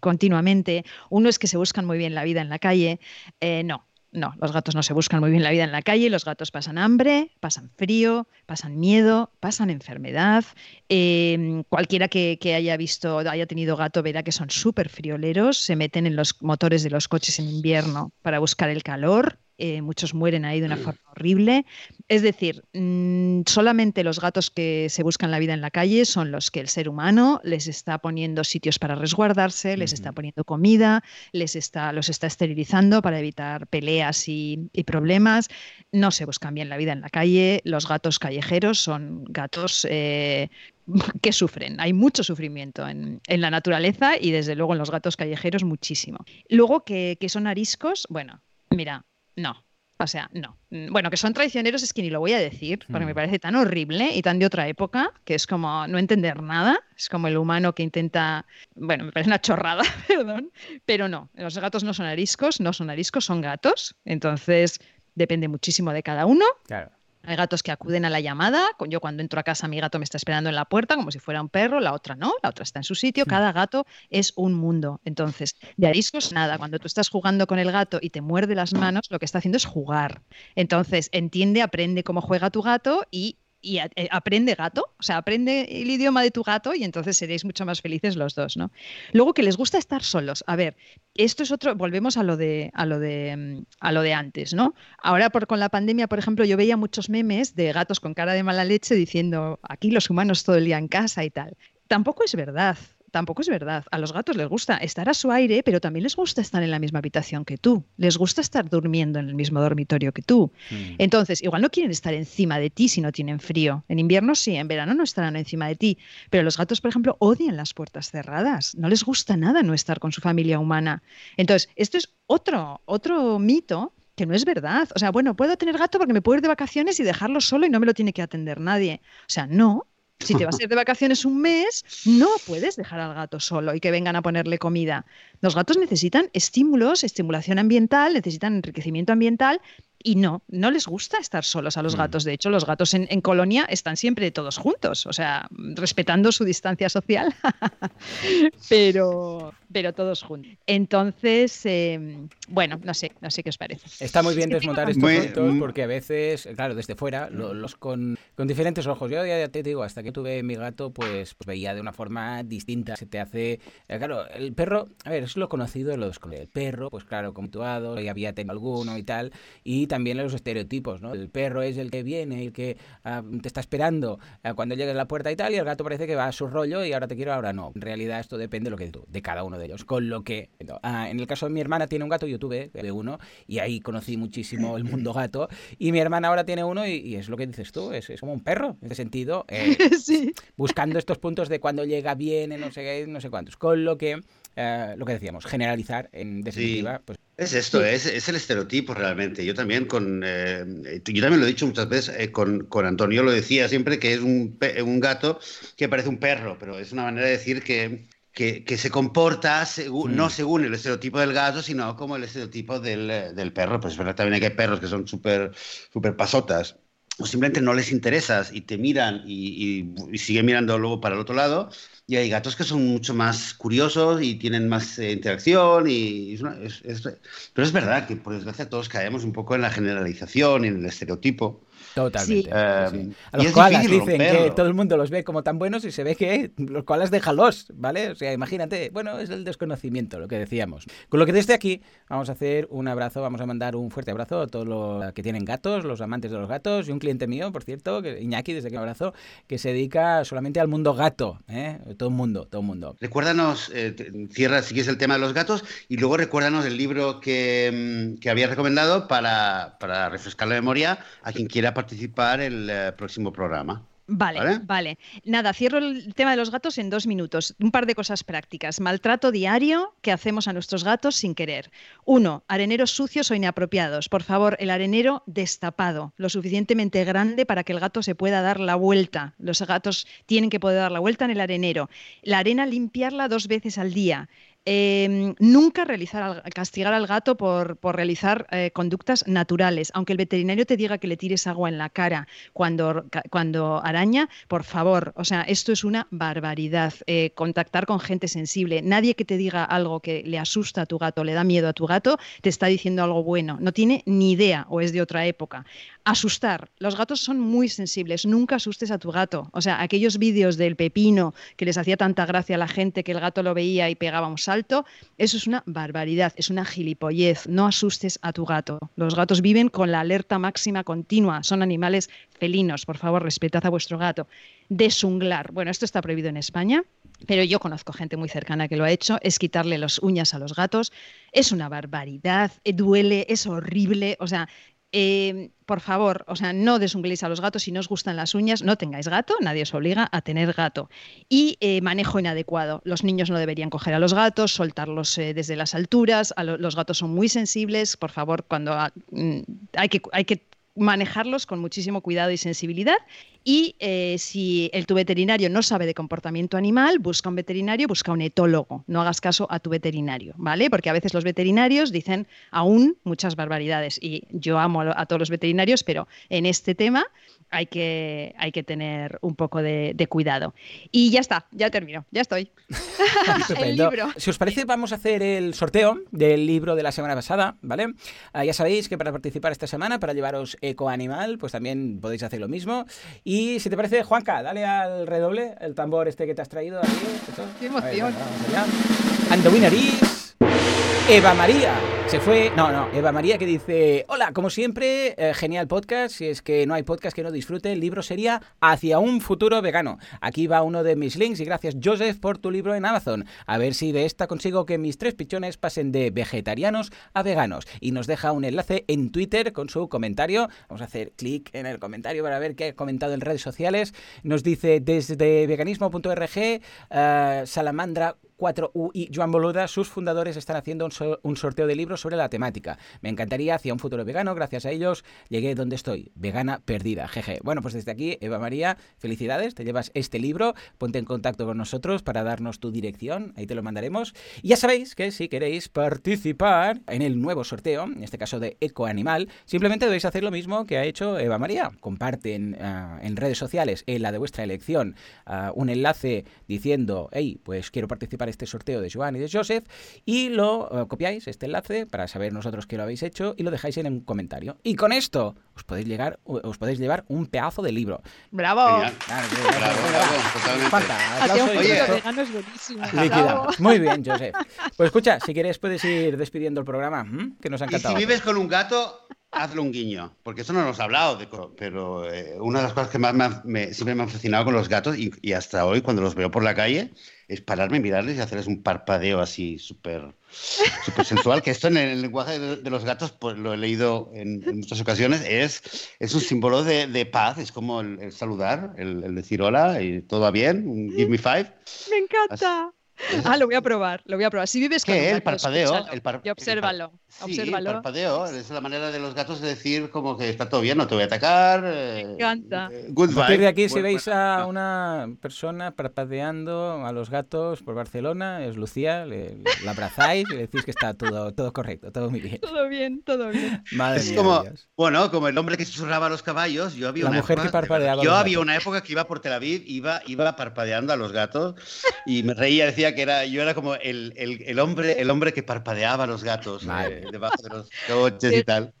continuamente. Uno es que se buscan muy bien la vida en la calle. Eh, no, no, los gatos no se buscan muy bien la vida en la calle, los gatos pasan hambre, pasan frío, pasan miedo, pasan enfermedad. Em, cualquiera que, que, haya visto, haya tenido gato verá que son súper frioleros, se meten en los motores de los coches en invierno para buscar el calor, eh, muchos mueren ahí de una forma horrible. Es decir, mm, solamente los gatos que se buscan la vida en la calle son los que el ser humano les está poniendo sitios para resguardarse, les está poniendo comida, les está, los está esterilizando para evitar peleas y, problemas. No se buscan bien la vida en la calle. Los gatos callejeros son gatos eh, *laughs* que sufren. Hay mucho sufrimiento en, la naturaleza y desde luego en los gatos callejeros muchísimo. Luego que, que son ariscos, bueno, mira, no. O sea, no. Mm, bueno, que son traicioneros es que ni lo voy a decir, porque me mm. parece tan horrible y tan de otra época, que es como no entender nada. Es como el humano que intenta. Bueno, me parece una chorrada, *laughs* perdón. Pero no, los gatos no son ariscos, no son ariscos, son gatos. Entonces, depende muchísimo de cada uno. Claro. Hay gatos que acuden a la llamada. Yo cuando entro a casa mi gato me está esperando en la puerta como si fuera un perro, la otra no, la otra está en su sitio. Cada gato es un mundo. Entonces, de ariscos nada. Cuando tú estás jugando con el gato y te muerde las manos, lo que está haciendo es jugar. Entonces, entiende, aprende cómo juega tu gato y y eh, aprende gato, o sea, aprende el idioma de tu gato y entonces seréis mucho más felices los dos, ¿no? Luego que les gusta estar solos. A ver, esto es otro, volvemos a lo de, a lo de, mm, a lo de antes, ¿no? Ahora por, con la pandemia, por ejemplo, yo veía muchos memes de gatos con cara de mala leche diciendo aquí los humanos todo el día en casa y tal. Tampoco es verdad tampoco es verdad. A los gatos les gusta estar a su aire, pero también les gusta estar en la misma habitación que tú. Les gusta estar durmiendo en el mismo dormitorio que tú. Mm. Entonces, igual no quieren estar encima de ti si no tienen frío. En invierno sí, en verano no estarán encima de ti. Pero los gatos, por ejemplo, odian las puertas cerradas. No les gusta nada no estar con su familia humana. Entonces, esto es otro, otro mito que no es verdad. O sea, bueno, puedo tener gato porque me puedo ir de vacaciones y dejarlo solo y no me lo tiene que atender nadie. O sea, no, si te vas a ir de vacaciones un mes, no puedes dejar al gato solo y que vengan a ponerle comida. Los gatos necesitan estímulos, estimulación ambiental, necesitan enriquecimiento ambiental y no, no les gusta estar solos a los mm. gatos. De hecho, los gatos en, colonia están siempre todos juntos, o sea, respetando su distancia social, *laughs* pero, pero todos juntos. Entonces, em, bueno, no sé, no sé qué os parece. Está muy bien desmontar estos puntos porque a veces, claro, desde fuera, los, con, diferentes ojos. Yo ya te digo, hasta que tuve mi gato, pues, pues, veía de una forma distinta. Se te hace, eh, claro, el perro, a ver, es lo conocido de los El perro, pues claro, contuado, ya había tenido alguno y tal, y también los estereotipos, ¿no? El perro es el que viene, el que ah, te está esperando ah, cuando llegues a la puerta y tal, y el gato parece que va a su rollo y ahora te quiero, ahora no. En realidad esto depende de lo que tú, de cada uno de ellos. Con lo que, ah, en el caso de mi hermana tiene un gato, yo tuve uno, y ahí conocí muchísimo el mundo gato, y mi hermana ahora tiene uno y, es lo que dices tú, es, como un perro, en ese sentido, eh, *laughs* buscando estos puntos de cuando llega bien, no sé qué, no sé cuántos. Con lo que, eh, lo que decíamos, generalizar en definitiva, pues es esto, es, es, el estereotipo realmente. Yo también con, eh, yo también lo he dicho muchas veces, eh, con, con, Antonio lo decía siempre que es un, un, gato que parece un perro, pero es una manera de decir que, que, que se comporta según, no Mm. según el estereotipo del gato, sino como el estereotipo del, del perro. Pues es verdad, también hay perros que son súper súper pasotas. O simplemente no les interesas y te miran y, y, y siguen mirando luego para el otro lado. Y hay gatos que son mucho más curiosos y tienen más eh, interacción. Y es una- es- pero es verdad que, por desgracia, todos caemos un poco en la generalización en el estereotipo. Totalmente. Sí. Eh, sí, sí. A los koalas dicen que todo el mundo los ve como tan buenos y se ve que los koalas déjalos, ¿vale? O sea, imagínate, bueno, es el desconocimiento, lo que decíamos. Con lo que desde aquí vamos a hacer un abrazo, vamos a mandar un fuerte abrazo a todos los que tienen gatos, los amantes de los gatos y un cliente mío, por cierto, que, Iñaki, desde que me abrazo, que se dedica solamente al mundo gato, ¿eh? Todo el mundo, todo el mundo. Recuérdanos, eh, cierra si quieres el tema de los gatos y luego recuérdanos el libro que, mm, que habías recomendado para, para refrescar la memoria a quien quiera participar el eh, próximo programa. Vale, ¿Vale? vale, Nada, cierro el tema de los gatos en dos minutos. Un par de cosas prácticas. Maltrato diario que hacemos a nuestros gatos sin querer. Uno, areneros sucios o inapropiados. Por favor, el arenero destapado, lo suficientemente grande para que el gato se pueda dar la vuelta. Los gatos tienen que poder dar la vuelta en el arenero. La arena limpiarla dos veces al día. Eh, nunca realizar al- castigar al gato por, realizar eh, conductas naturales. Aunque el veterinario te diga que le tires agua en la cara cuando, cuando araña, por favor, o sea, esto es una barbaridad. Eh, contactar con gente sensible. Nadie que te diga algo que le asusta a tu gato, le da miedo a tu gato, te está diciendo algo bueno. No tiene ni idea o es de otra época. Asustar. Los gatos son muy sensibles. Nunca asustes a tu gato. O sea, aquellos vídeos del pepino que les hacía tanta gracia a la gente que el gato lo veía y pegaba un salto, eso es una barbaridad, es una gilipollez. No asustes a tu gato. Los gatos viven con la alerta máxima continua. Son animales felinos. Por favor, respetad a vuestro gato. Desunglar. Bueno, esto está prohibido en España. Pero yo conozco gente muy cercana que lo ha hecho, es quitarle las uñas a los gatos. Es una barbaridad, eh, duele, es horrible. O sea, eh, por favor, o sea, no desungléis a los gatos si no os gustan las uñas, no tengáis gato, nadie os obliga a tener gato. Y eh, manejo inadecuado. Los niños no deberían coger a los gatos, soltarlos eh, desde las alturas. Los gatos son muy sensibles. Por favor, cuando ah, mm, hay que, hay que manejarlos con muchísimo cuidado y sensibilidad. Y eh, si el, tu veterinario no sabe de comportamiento animal, busca un veterinario, busca un etólogo. No hagas caso a tu veterinario, ¿vale? Porque a veces los veterinarios dicen aún muchas barbaridades. Y yo amo a, todos los veterinarios, pero en este tema hay que, hay que tener un poco de, de cuidado. Y ya está, ya termino, ya estoy. *laughs* el libro. Si os parece, vamos a hacer el sorteo del libro de la semana pasada, ¿vale? Ah, ya sabéis que para participar esta semana, para llevaros Eco Animal, pues también podéis hacer lo mismo. Y si te parece, Juanca, dale al redoble, el tambor este que te has traído. Aquí, esto. Qué emoción. Ver, vamos allá. And the winner is... Eva María. Se fue. No, no. Eva María que dice: Hola, como siempre, eh, genial podcast. Si es que no hay podcast que no disfrute, el libro sería Hacia un futuro vegano. Aquí va uno de mis links y gracias, Joseph, por tu libro en Amazon. A ver si de esta consigo que mis tres pichones pasen de vegetarianos a veganos. Y nos deja un enlace en Twitter con su comentario. Vamos a hacer clic en el comentario para ver qué ha comentado en redes sociales. Nos dice desde veganismo.org, eh, Salamandra 4U y Joan Boluda, sus fundadores, están haciendo un, so- un sorteo de libros sobre la temática. Me encantaría hacia un futuro vegano, gracias a ellos llegué donde estoy, vegana perdida, jeje. Bueno, pues desde aquí, Eva María, felicidades, te llevas este libro, ponte en contacto con nosotros para darnos tu dirección, ahí te lo mandaremos. Y ya sabéis que si queréis participar en el nuevo sorteo, en este caso de Eco Animal, simplemente debéis hacer lo mismo que ha hecho Eva María. Comparten ah, en redes sociales, en la de vuestra elección, ah, un enlace diciendo, hey, pues quiero participar este sorteo de Joan y de Joseph, y lo eh, copiáis, este enlace, para saber nosotros que lo habéis hecho, y lo dejáis en un comentario. Y con esto os podéis, llegar, os podéis llevar un pedazo de libro. ¡Bravo! Genial. Claro, sí, Bravo, totalmente. Falta, y. Muy bien, Joseph. Pues escucha, si quieres puedes ir despidiendo el programa, ¿m? que nos ha Y encantado. si vives con un gato, hazle un guiño, porque eso no nos ha hablado, de pero eh, una de las cosas que más me, me- siempre me han fascinado con los gatos, y, y hasta hoy cuando los veo por la calle, es pararme, mirarles y hacerles un parpadeo así súper súper sensual, que esto en el lenguaje de, de los gatos, pues lo he leído en, en muchas ocasiones, es, es un símbolo de, de paz, es como el, el saludar, el, el decir hola y todo va bien, un give me five. Me encanta. Ah, lo voy a probar, lo voy a probar. Si vives con ¿Qué? un El gato, parpadeo. escúchalo El par- y obsérvalo. Sí, obsérvalo. parpadeo. Es la manera de los gatos de decir como que está todo bien, no te voy a atacar. Me encanta. Good A partir de aquí, si Bueno, veis a una persona parpadeando a los gatos por Barcelona, es Lucía, le- la abrazáis y le decís que está todo, todo correcto, todo muy bien. Todo bien, todo bien. Madre Es mía, como, Dios. bueno, como el hombre que susurraba a los caballos. Yo había La una mujer que época, de parpadeaba Yo había una época que iba por Tel Aviv, iba, iba parpadeando a los gatos y me reía, decía que era, yo era como el, el- el hombre, el hombre que parpadeaba a los gatos Madre. Debajo de los coches y tal.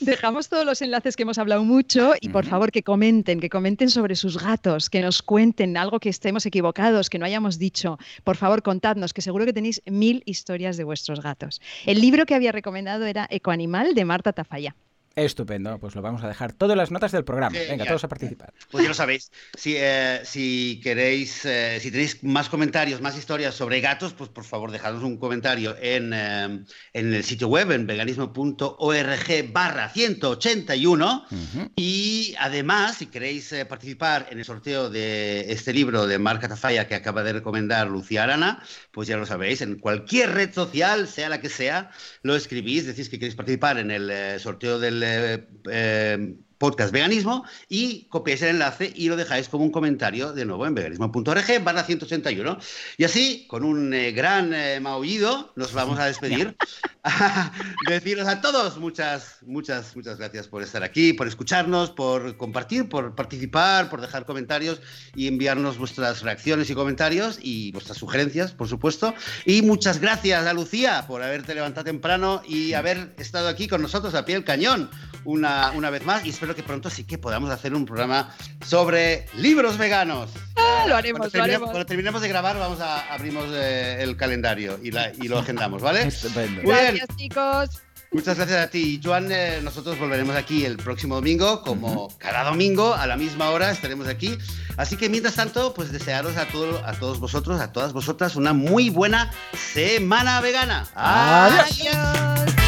Dejamos todos los enlaces que hemos hablado mucho y por favor que comenten, que comenten sobre sus gatos, que nos cuenten algo que estemos equivocados, que no hayamos dicho. Por favor, contadnos, que seguro que tenéis mil historias de vuestros gatos. El libro que había recomendado era Ecoanimal de Marta Tafalla. Estupendo, pues lo vamos a dejar todas las notas del programa. Venga, todos a participar. Pues ya lo sabéis. Si, eh, si queréis, eh, si tenéis más comentarios, más historias sobre gatos, pues por favor dejadnos un comentario en, eh, en el sitio web, en veganismo.org barra 181. Ujú. Y además, si queréis participar en el sorteo de este libro de Marca Tafalla que acaba de recomendar Lucía Arana, pues ya lo sabéis, en cualquier red social, sea la que sea, lo escribís, decís que queréis participar en el sorteo del eh, eh, podcast veganismo y copiáis el enlace y lo dejáis como un comentario de nuevo en veganismo.org barra 181. Y así, con un eh, gran eh, maullido, nos vamos a despedir. *laughs* *laughs* Deciros a todos muchas, muchas, muchas gracias por estar aquí, por escucharnos, por compartir, por participar, por dejar comentarios y enviarnos vuestras reacciones y comentarios y vuestras sugerencias, por supuesto. Y muchas gracias a Lucía por haberte levantado temprano y haber estado aquí con nosotros a pie del cañón una, una vez más. Y espero que pronto sí que podamos hacer un programa sobre libros veganos. Ah, lo haremos, Cuando lo terminemos, haremos. cuando terminemos de grabar, vamos a abrimos eh, el calendario y, la- y lo agendamos, ¿vale? Estupendo. Gracias, chicos. Muchas gracias a ti, Joan. Eh, nosotros volveremos aquí el próximo domingo, como cada domingo, a la misma hora estaremos aquí. Así que mientras tanto, pues desearos a, todo, a todos vosotros, a todas vosotras, una muy buena semana vegana. Adiós. Adiós.